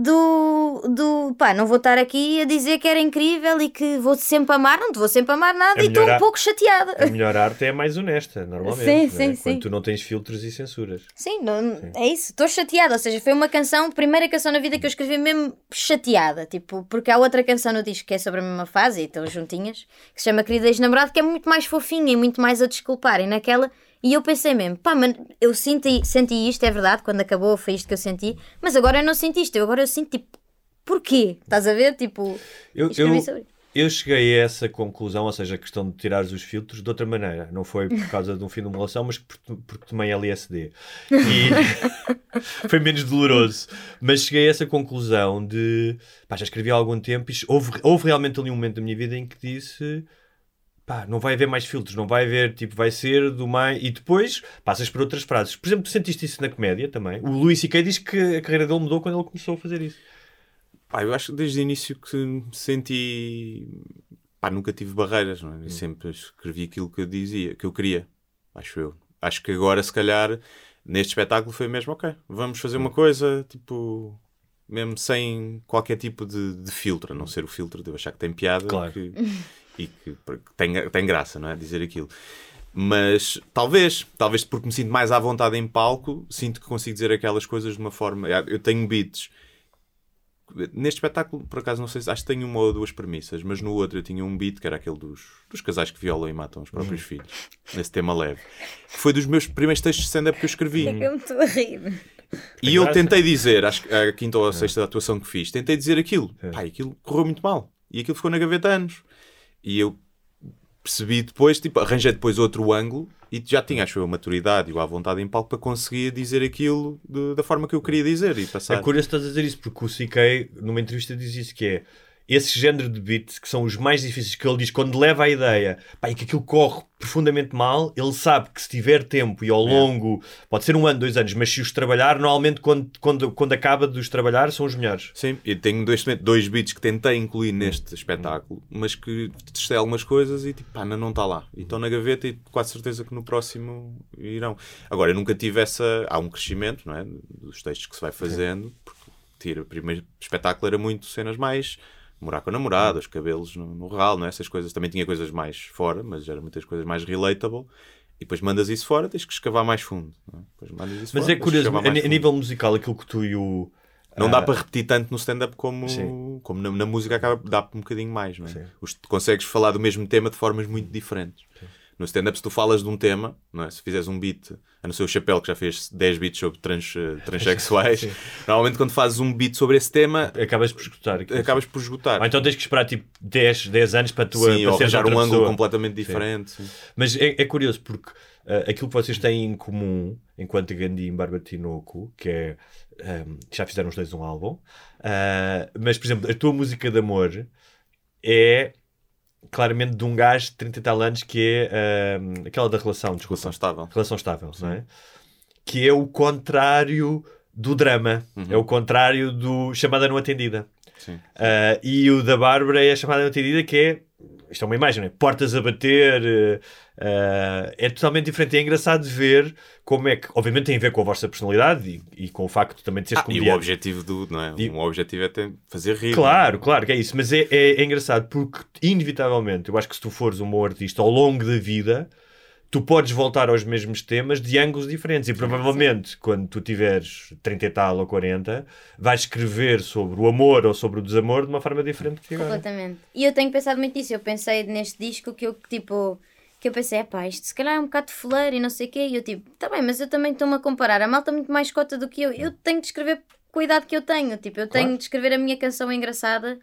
do, do pá, não vou estar aqui a dizer que era incrível e que vou sempre amar, não te vou sempre amar nada É e estou um a- pouco chateada. A melhor arte é a mais honesta, normalmente. Sim, não é? sim, sim. Quando tu não tens filtros e censuras. Sim, não- é isso, estou chateada. Ou seja, foi uma canção, primeira canção na vida que eu escrevi mesmo chateada. Tipo, porque há outra canção no disco que é sobre a mesma fase e estão juntinhas, que se chama Querida Ex-Namorado, que é muito mais fofinha e muito mais a desculpar. E naquela. E eu pensei mesmo, pá, mas eu senti, senti isto, é verdade, quando acabou foi isto que eu senti, mas agora eu não senti isto, eu agora eu sinto tipo, porquê? Estás a ver? Tipo, Eu, eu, sobre eu cheguei a essa conclusão, ou seja, a questão de tirares os filtros de outra maneira. Não foi por [laughs] causa de um fim de uma relação, mas porque, porque tomei LSD. E [laughs] foi menos doloroso. Mas cheguei a essa conclusão de. Pá, já escrevi há algum tempo e houve, houve realmente ali um momento da minha vida em que disse. Pá, não vai haver mais filtros, não vai haver, tipo, vai ser do mais. E depois passas por outras frases. Por exemplo, tu sentiste isso na comédia também. O Luís C.K. diz que a carreira dele mudou quando ele começou a fazer isso. Pá, eu acho que desde o início que senti. Pá, nunca tive barreiras, não é? Eu sempre escrevi aquilo que eu dizia, que eu queria. Acho eu. Acho que agora, se calhar, neste espetáculo foi mesmo, ok, vamos fazer uma coisa, tipo, mesmo sem qualquer tipo de, de filtro, a não ser o filtro de eu achar que tem piada Claro. que- [laughs] e que, tem, tem graça, não é? Dizer aquilo. Mas talvez, talvez porque me sinto mais à vontade em palco, sinto que consigo dizer aquelas coisas de uma forma. Eu tenho beats. Neste espetáculo, por acaso, não sei se acho que tenho uma ou duas premissas, mas no outro eu tinha um beat que era aquele dos, dos casais que violam e matam os próprios filhos, nesse tema leve. Foi dos meus primeiros textos de stand-up que eu escrevi. É eu me estou a rir. E eu tentei dizer, acho que a quinta ou a sexta atuação que fiz, tentei dizer aquilo. Pá, e aquilo correu muito mal. E aquilo ficou na gaveta anos. E eu percebi depois, tipo, arranjei depois outro ângulo e já tinha, acho eu, a maturidade e a vontade em palco para conseguir dizer aquilo de- da forma que eu queria dizer e passar. É curioso estás a dizer isso, porque o CK, numa entrevista, diz isso que é esse género de beats que são os mais difíceis que ele diz quando leva a ideia pá, e que aquilo corre profundamente mal, ele sabe que se tiver tempo e ao longo, pode ser um ano, dois anos, mas se os trabalhar, normalmente quando, quando, quando acaba de os trabalhar, são os melhores. Sim, eu tenho dois, dois beats que tentei incluir neste espetáculo, mas que testei algumas coisas e tipo, pá, não está lá. E estão na gaveta e quase certeza que no próximo irão. Agora, eu nunca tive essa. Há um crescimento, não é? Dos textos que se vai fazendo, porque tira, o primeiro espetáculo era muito cenas mais. Morar com a namorada, os cabelos no, no ralo, não é? essas coisas. Também tinha coisas mais fora, mas eram muitas coisas mais relatable. E depois mandas isso fora, tens que escavar mais fundo. é? Mas fora, é curioso, a, a nível musical, aquilo que tu e o. Não dá ah, para repetir tanto no stand-up como, Sim. como na, na música acaba dá um bocadinho mais, não é? Sim. Os- consegues falar do mesmo tema de formas muito diferentes. No stand-up, se tu falas de um tema, não é? se fizeres um beat, a não ser o Chapéu que já fez 10 beats sobre trans, eh, transexuais, [laughs] normalmente quando fazes um beat sobre esse tema, Acabas por escutar aquilo. acabas por esgotar. Ou então tens que esperar tipo 10, 10 anos para tu Sim, para ou arranjar um ângulo completamente diferente. sim. Mas é, é curioso porque ah, aquilo que vocês têm em comum, enquanto Gandhi e Bárbara Tinoco, que é. ahm, já fizeram os dois um álbum, ah, mas por exemplo, a tua música de amor é claramente de um gajo de 30 e tal anos que é ahm, aquela da relação, desculpa. Relação estável. Relação estável, não é? Que é o contrário do drama, é o contrário do chamada não atendida. Sim. Ah, e o da Bárbara é a chamada não atendida, que é. Isto é uma imagem, é? Portas a bater. ah, é totalmente diferente. É engraçado ver como é que. Obviamente tem a ver com a vossa personalidade e, e com o facto também de seres Ah, e o comediante. objetivo do, não é? E- Um objetivo é ter- fazer rir. Claro, claro que é isso, mas é, é, é engraçado porque, inevitavelmente, eu acho que se tu fores um bom artista ao longo da vida, tu podes voltar aos mesmos temas de ângulos diferentes. E provavelmente, quando tu tiveres 30 e tal ou 40, vais escrever sobre o amor ou sobre o desamor de uma forma diferente que agora. Completamente. E eu tenho pensado muito nisso. Eu pensei neste disco que eu, tipo, que eu pensei, pá, isto se calhar é um bocado fuleiro e não sei o quê. E eu, tipo, tá bem, mas eu também estou-me a comparar. A malta muito mais cota do que eu. Eu tenho de escrever com a idade que eu tenho. Tipo, eu tenho de escrever a minha canção engraçada.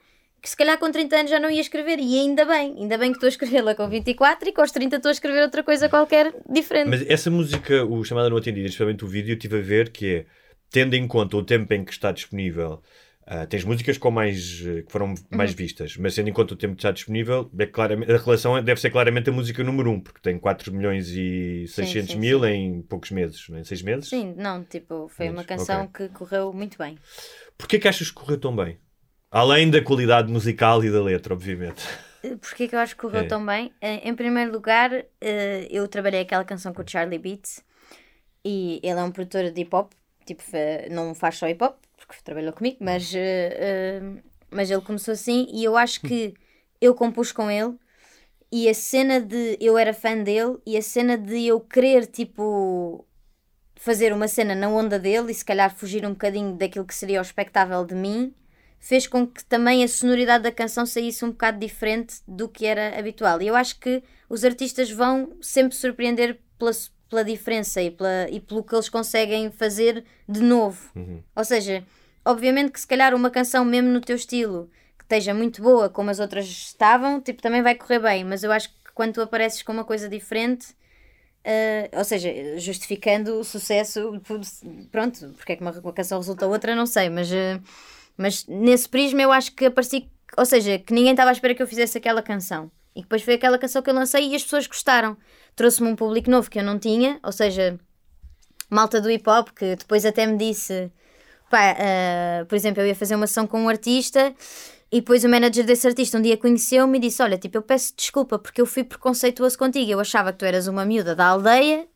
Que se calhar com 30 anos já não ia escrever, e ainda bem, ainda bem que estou a escrevê-la com 24 e com os 30 estou a escrever outra coisa qualquer diferente. Mas essa música, o chamada não atendida, especialmente o vídeo, eu estive a ver que é, tendo em conta o tempo em que está disponível, ah, tens músicas com mais, eh, que foram mais vistas, mas tendo em conta o tempo que está disponível, é claramente, a relação deve ser claramente a música número 1, um, porque tem 4 milhões e 600 sim, mil em poucos meses, não é? em 6 meses? Sim, não, tipo, foi uma canção ok. que correu muito bem. Porquê que achas que correu tão bem? Além da qualidade musical e da letra, obviamente. Porquê que eu acho que correu É. tão bem? Eh, Em primeiro lugar, eh, eu trabalhei aquela canção com o Charlie Beats e ele é um produtor de hip hop, tipo, não faz só hip hop, porque trabalhou comigo, mas, eh, eh, mas ele começou assim e eu acho que eu compus com ele e a cena de eu era fã dele e a cena de eu querer, tipo, fazer uma cena na onda dele e se calhar fugir um bocadinho daquilo que seria o espectável de mim fez com que também a sonoridade da canção saísse um bocado diferente do que era habitual. E eu acho que os artistas vão sempre surpreender pela, pela diferença e, pela, e pelo que eles conseguem fazer de novo. Ou seja, obviamente que se calhar uma canção mesmo no teu estilo que esteja muito boa como as outras estavam, tipo, também vai correr bem, mas eu acho que quando tu apareces com uma coisa diferente, eh, ou seja, justificando o sucesso, [laughs] pronto, porque é que uma, uma canção resulta outra, não sei, mas, eh, mas nesse prisma eu acho que apareci, ou seja, que ninguém estava à espera que eu fizesse aquela canção. E depois foi aquela canção que eu lancei e as pessoas gostaram. Trouxe-me um público novo que eu não tinha, ou seja, malta do hip hop que depois até me disse, pá, eh, por exemplo, eu ia fazer uma sessão com um artista e depois o manager desse artista um dia conheceu-me e disse: Olha, tipo, eu peço desculpa porque eu fui preconceituoso contigo. Eu achava que tu eras uma miúda da aldeia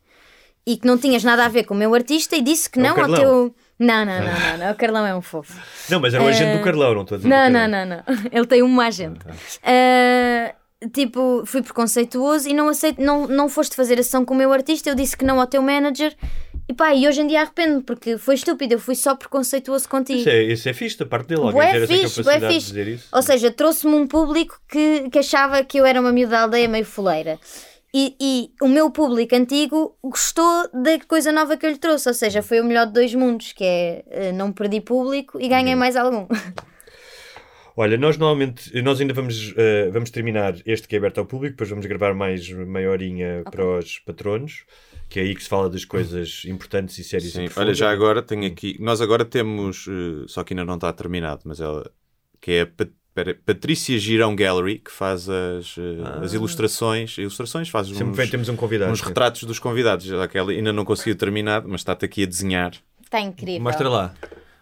e que não tinhas nada a ver com o meu artista e disse que É não ao teu. Não, não, não, não, não, o Carlão é um fofo. Não, mas era o agente do Carlão, não estou a dizer Não, não, não, não. [laughs] Ele tem uma agente. Ah, tipo, fui preconceituoso e não aceito, não, não foste fazer a sessão com o meu artista, eu disse que não ao teu manager. E pá, e hoje em dia arrependo porque foi estúpido, eu fui só preconceituoso contigo. Isso é, isso é fixe da parte dele. Alguém Bué ter essa fixe, bué capacidade de fixe. dizer isso. Ou seja, trouxe-me um público que, que achava que eu era uma miúda da aldeia meio foleira. E, e o meu público antigo gostou da coisa nova que eu lhe trouxe. Ou seja, foi o melhor de dois mundos, que é eh, não perdi público e ganhei mais algum. Olha, nós normalmente, nós ainda vamos, eh, vamos terminar este que é aberto ao público, depois vamos gravar mais meia horinha para os patronos, que é aí que se fala das coisas importantes e sérias. Sim, e olha, já agora tenho aqui. Nós agora temos, eh, só que ainda não está terminado, mas ela que é a Patrícia Girão Gallery, que faz as, eh, as ilustrações. Ilustrações, faz Sempre uns, vem, temos um convidado. uns retratos dos convidados. Aquela ainda não conseguiu terminar, mas está-te aqui a desenhar. Está incrível. Mostra lá.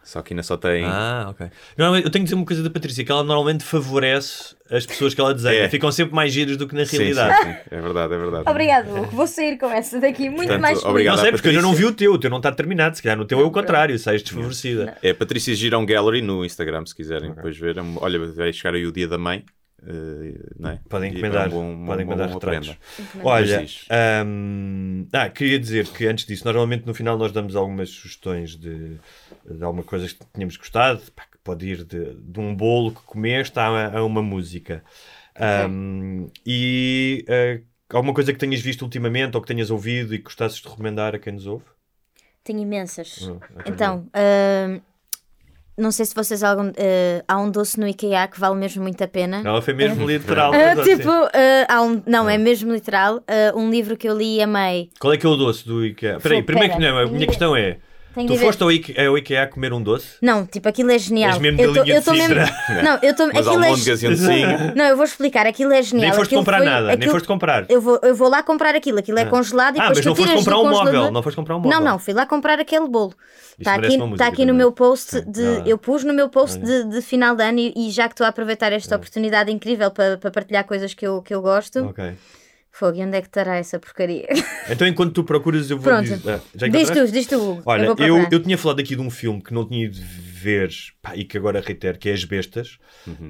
Só que ainda só tem. Ah, ok. Normalmente, eu tenho que dizer uma coisa da Patrícia, que ela normalmente favorece as pessoas que ela desenha. É. Ficam sempre mais giras do que na sim, realidade. sim, sim. É verdade, é verdade. Obrigado, Hugo. Vou sair com essa daqui muito Portanto, mais feliz. obrigado. Não sei, porque eu não vi o teu, o teu não está terminado. Se calhar no teu é o contrário, sais desfavorecida. É Patrícia Girão Gallery no Instagram, se quiserem depois ver. Olha, vai chegar aí o dia da mãe. Eh, não é? Podem E encomendar, é um bom- podem encomendar retratos. Olha, diz. hum, ah, queria dizer que antes disso, normalmente no final nós damos algumas sugestões de, de alguma coisa que tínhamos gostado, pá, que pode ir de, de um bolo que comeste a, a uma música. Hum, e ah, alguma coisa que tenhas visto ultimamente ou que tenhas ouvido e que gostasses de recomendar a quem nos ouve? Tenho imensas. Hum, Então, ah, não sei se vocês algum. ah, há um doce no IKEA que vale mesmo muito a pena. Ela foi mesmo [laughs] literal. Ah, assim. tipo, ah, há um, não, é mesmo literal. ah, um livro que eu li e amei. Qual é que é o doce do IKEA? Espera aí, primeiro que não, a minha questão é: Tenho tu foste ao IKEA, ao IKEA comer um doce? Não, tipo, aquilo é genial. És mesmo eu tô, eu tô mesmo... [laughs] Não, eu tô... [laughs] Mas aquilo é... almôndegas um docinho. Não, eu vou explicar. Aquilo é genial. Nem foste Aquilo comprar foi- nada, nem aquilo- foste comprar. Eu vou, eu vou lá comprar aquilo. Aquilo é congelado e Ah, depois mas não foste comprar um móvel, não foste comprar um móvel. Não, não, fui lá comprar aquele bolo. Está aqui, tá aqui no meu post de. Ah. Eu pus no meu post de, de final de ano e, e já que estou a aproveitar esta oportunidade incrível para, para partilhar coisas que eu, que eu gosto. Ok. Fogo, e onde é que estará essa porcaria? [laughs] Então, enquanto tu procuras, eu vou Pronto. dizer. Ah, já diz tu, diz tu. Olha, eu eu, eu, tinha falado aqui de um filme que não tinha ido ver pá, e que agora reitero, que é As Bestas.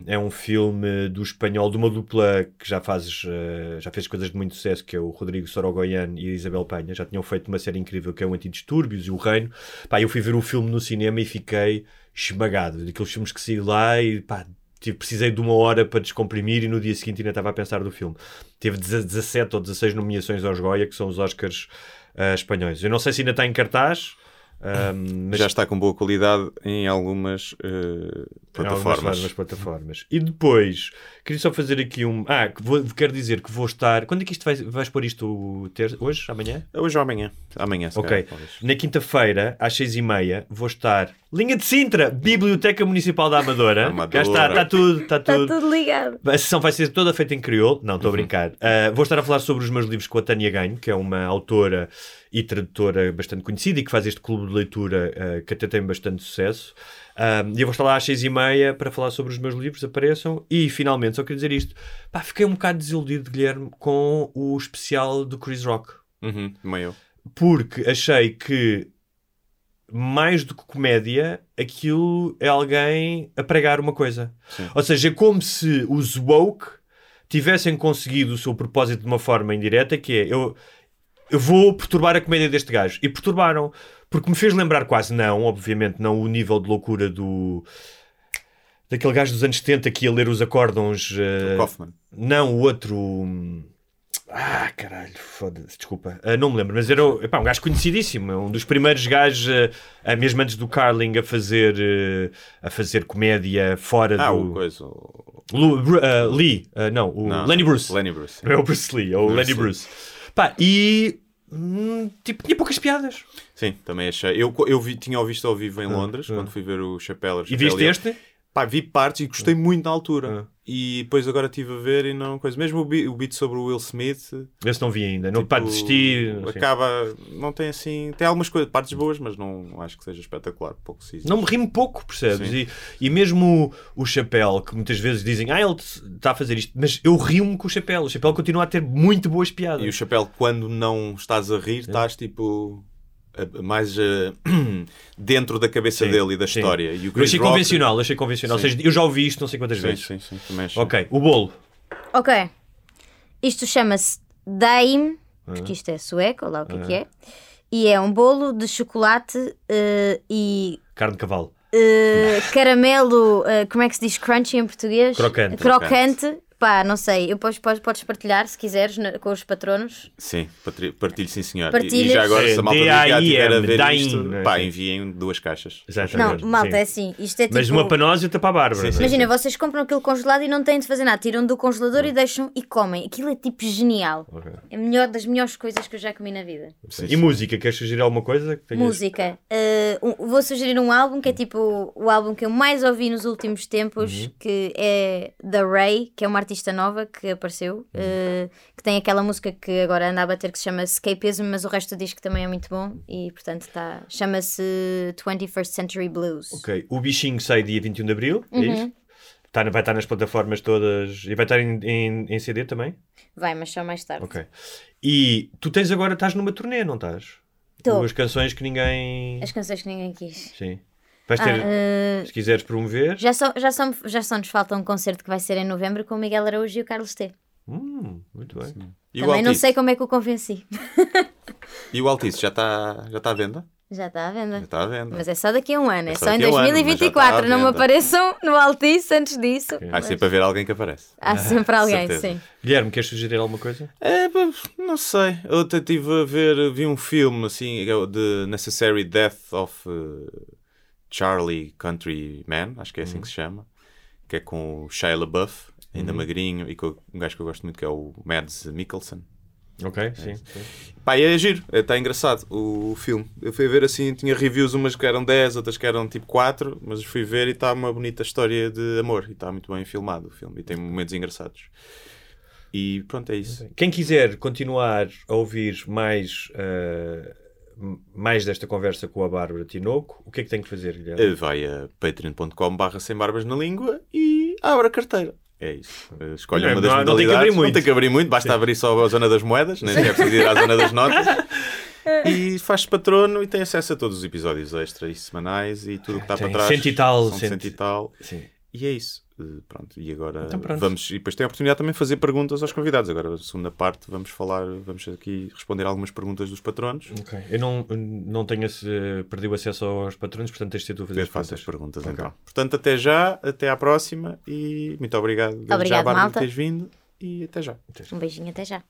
É um filme do espanhol, de uma dupla que já, faz, eh, já fez coisas de muito sucesso, que é o Rodrigo Sorogoyan e a Isabel Penha. Já tinham feito uma série incrível que é o Antidistúrbios e o Reino. Pá, eu fui ver o filme no cinema e fiquei esmagado. Daqueles filmes que saí lá e pá, tive, precisei de uma hora para descomprimir e no dia seguinte ainda estava a pensar do filme. Teve 17 ou 16 nomeações aos Goya, que são os Oscars eh, espanhóis. Eu não sei se ainda está em cartaz. ahm, mas Já está com boa qualidade em algumas eh, em plataformas. algumas- algumas plataformas. E depois, queria só fazer aqui um. Ah, que vou, quero dizer que vou estar. Quando é que isto vai, vais pôr isto ter... hoje? Amanhã? Hoje ou amanhã. Amanhã, se Ok. calhar. Na quinta-feira, às seis e meia, vou estar. Linha de Sintra, Biblioteca Municipal da Amadora. [laughs] Amadora. Cá está, está tudo, está Está tudo. tudo ligado. A sessão vai ser toda feita em crioulo. Não, estou a brincar. Uh, vou estar a falar sobre os meus livros com a Tânia Ganho, que é uma autora e tradutora bastante conhecida e que faz este clube de leitura uh, que até tem bastante sucesso. Um, e eu vou estar lá às seis e meia para falar sobre os meus livros, apareçam. E finalmente, só queria dizer isto: pá, fiquei um bocado desiludido, Guilherme, com o especial do Chris Rock Uhum, eu. porque achei que mais do que comédia, aquilo é alguém a pregar uma coisa. Ou seja, é como se os woke tivessem conseguido o seu propósito de uma forma indireta, que é eu, eu vou perturbar a comédia deste gajo. E perturbaram, porque me fez lembrar quase não, obviamente, não o nível de loucura do daquele gajo dos anos 70 que ia ler os acórdons. eh, Kaufman. não, o outro. Ah, caralho, foda-se, desculpa. Ah, não me lembro, mas era epá, um gajo conhecidíssimo, um dos primeiros gajos, ah, ah, mesmo antes do Carling, a fazer, eh, a fazer comédia fora Ah, do. o coisa. Lu- ah, Lee, ah, não, o Não, Lenny Bruce. Lenny Bruce. Não é o Bruce Lee, é o Bruce Lenny Lee. Bruce. Pá, e. hum, tipo, tinha poucas piadas. Sim, também achei. Eu, eu vi, tinha o visto ao vivo em Londres, quando fui ver o Chapéu. Ah, E viste este? Pá, vi partes e gostei muito na altura. Ah. E depois agora estive a ver e não coisa. Mesmo o, bi- o beat sobre o Will Smith. Esse não vi ainda. Não, tipo, pá, desisti. assim. Acaba. Não tem assim. Tem algumas coisas, partes boas, mas não acho que seja espetacular. Pouco se Não me rimo pouco, percebes? E, e mesmo o, o Chapéu, que muitas vezes dizem, ah, ele está a fazer isto, mas eu rio-me com o Chapéu. O Chapéu continua a ter muito boas piadas. E o Chapéu, quando não estás a rir, estás tipo. A- Mais eh, [clears throat] dentro da cabeça Sim, dele e da sim. história. E o Eu Chris achei Rock- convencional, achei convencional. Seja, eu já ouvi isto não sei quantas Sim, vezes. sim, sim, também achei. Ok, o bolo. Ok. Isto chama-se Daim, porque isto é sueco, ou lá o que é que é. E é um bolo de chocolate eh, e Carne de cavalo. eh, caramelo, eh, como é que se diz crunchy em português? Crocante. Crocante. Pá, não sei. Eu depois podes, podes partilhar se quiseres na- com os patronos. Sim, partilho sim senhor. E- E Partilhas? já agora, se a malta já D-A-I-M, estiver a ver Daim, isto, não é? pá, Sim. enviem duas caixas. Não, Exatamente. malta, Sim. é assim. Isto é tipo. Mas uma para nós e outra para a Bárbara. Sim, sim. Imagina, vocês compram aquilo congelado e não têm de fazer nada. Tiram do congelador e deixam e comem. Aquilo é tipo genial. Ok. É a melhor das melhores coisas que eu já comi na vida. E música, queres sugerir alguma coisa? Música. Uh, um- vou sugerir um álbum que é tipo o álbum que eu mais ouvi nos últimos tempos, Uhum. que é da Ray, que é uma artista nova que apareceu, uh, que tem aquela música que agora anda a bater que se chama Escapism, mas o resto do disco também é muito bom e portanto tá, chama-se 21st Century Blues. Ok. O bichinho sai dia 21 de Abril, é Uhum. isso? Tá, vai estar nas plataformas todas e vai estar em, em, em CD também? Vai, mas só mais tarde. Ok. E tu tens agora, estás numa turnê, não estás? Tô. As canções que ninguém. As canções que ninguém quis. Sim. Vais Ah, ter, uh, se quiseres promover. já, só, já, só, já só nos falta um concerto que vai ser em novembro com o Miguel Araújo e o Carlos T. Hum, muito bem. E o Também não sei como é que o convenci. [laughs] E o Altice já está já tá à venda? Já está à venda. Já está à venda. Mas é só daqui a um ano, é, É só, só em daqui a um ano, mas 2024. à não me apareçam no Altice antes disso. Há sempre a ver alguém que aparece. Há sempre [laughs] alguém, sim. Guilherme, queres sugerir alguma coisa? É, não sei. Eu até estive a ver, vi um filme assim, que é Necessary Death of uh, Charlie Countryman, acho que é assim que se chama, que é com o Shia LaBeouf, ainda magrinho, e com um gajo que eu gosto muito que é o Mads Mikkelsen. Ok, sim. sim. Pá, e é giro, está engraçado o, o filme. Eu fui ver assim, tinha reviews, umas que eram 10, outras que eram tipo 4, mas fui ver e está uma bonita história de amor e está muito bem filmado o filme e tem momentos engraçados. E pronto, é isso. Quem quiser continuar a ouvir mais, m- mais desta conversa com a Bárbara Tinoco, o que é que tem que fazer, Guilherme? Eh, Vai a patreon.com/barra sem barbas na língua e abre a carteira. É isso. Eh, Escolhe Não, uma das não- não tem que modalidades. abrir muito. Não tem que abrir muito, basta abrir só a zona das moedas, nem sequer precisa ir à zona das notas. [laughs] E faz patrono e tem acesso a todos os episódios extra e semanais e tudo o que está Tem para trás. cento e tal, cento e tal. Sim. E é isso. Eh, Pronto, e agora Então pronto. vamos. E depois tem a oportunidade também de fazer perguntas aos convidados. Agora, a segunda parte, vamos falar, vamos aqui responder algumas perguntas dos patronos. Ok. Eu não, não tenho esse, perdi o acesso aos patronos, portanto tens de ser tu a fazer Eu as faço as perguntas. perguntas Ok. então. Portanto, até já, até à próxima e muito obrigado já, Obrigado, Bárbara, por teres vindo e até já. Um beijinho, até já.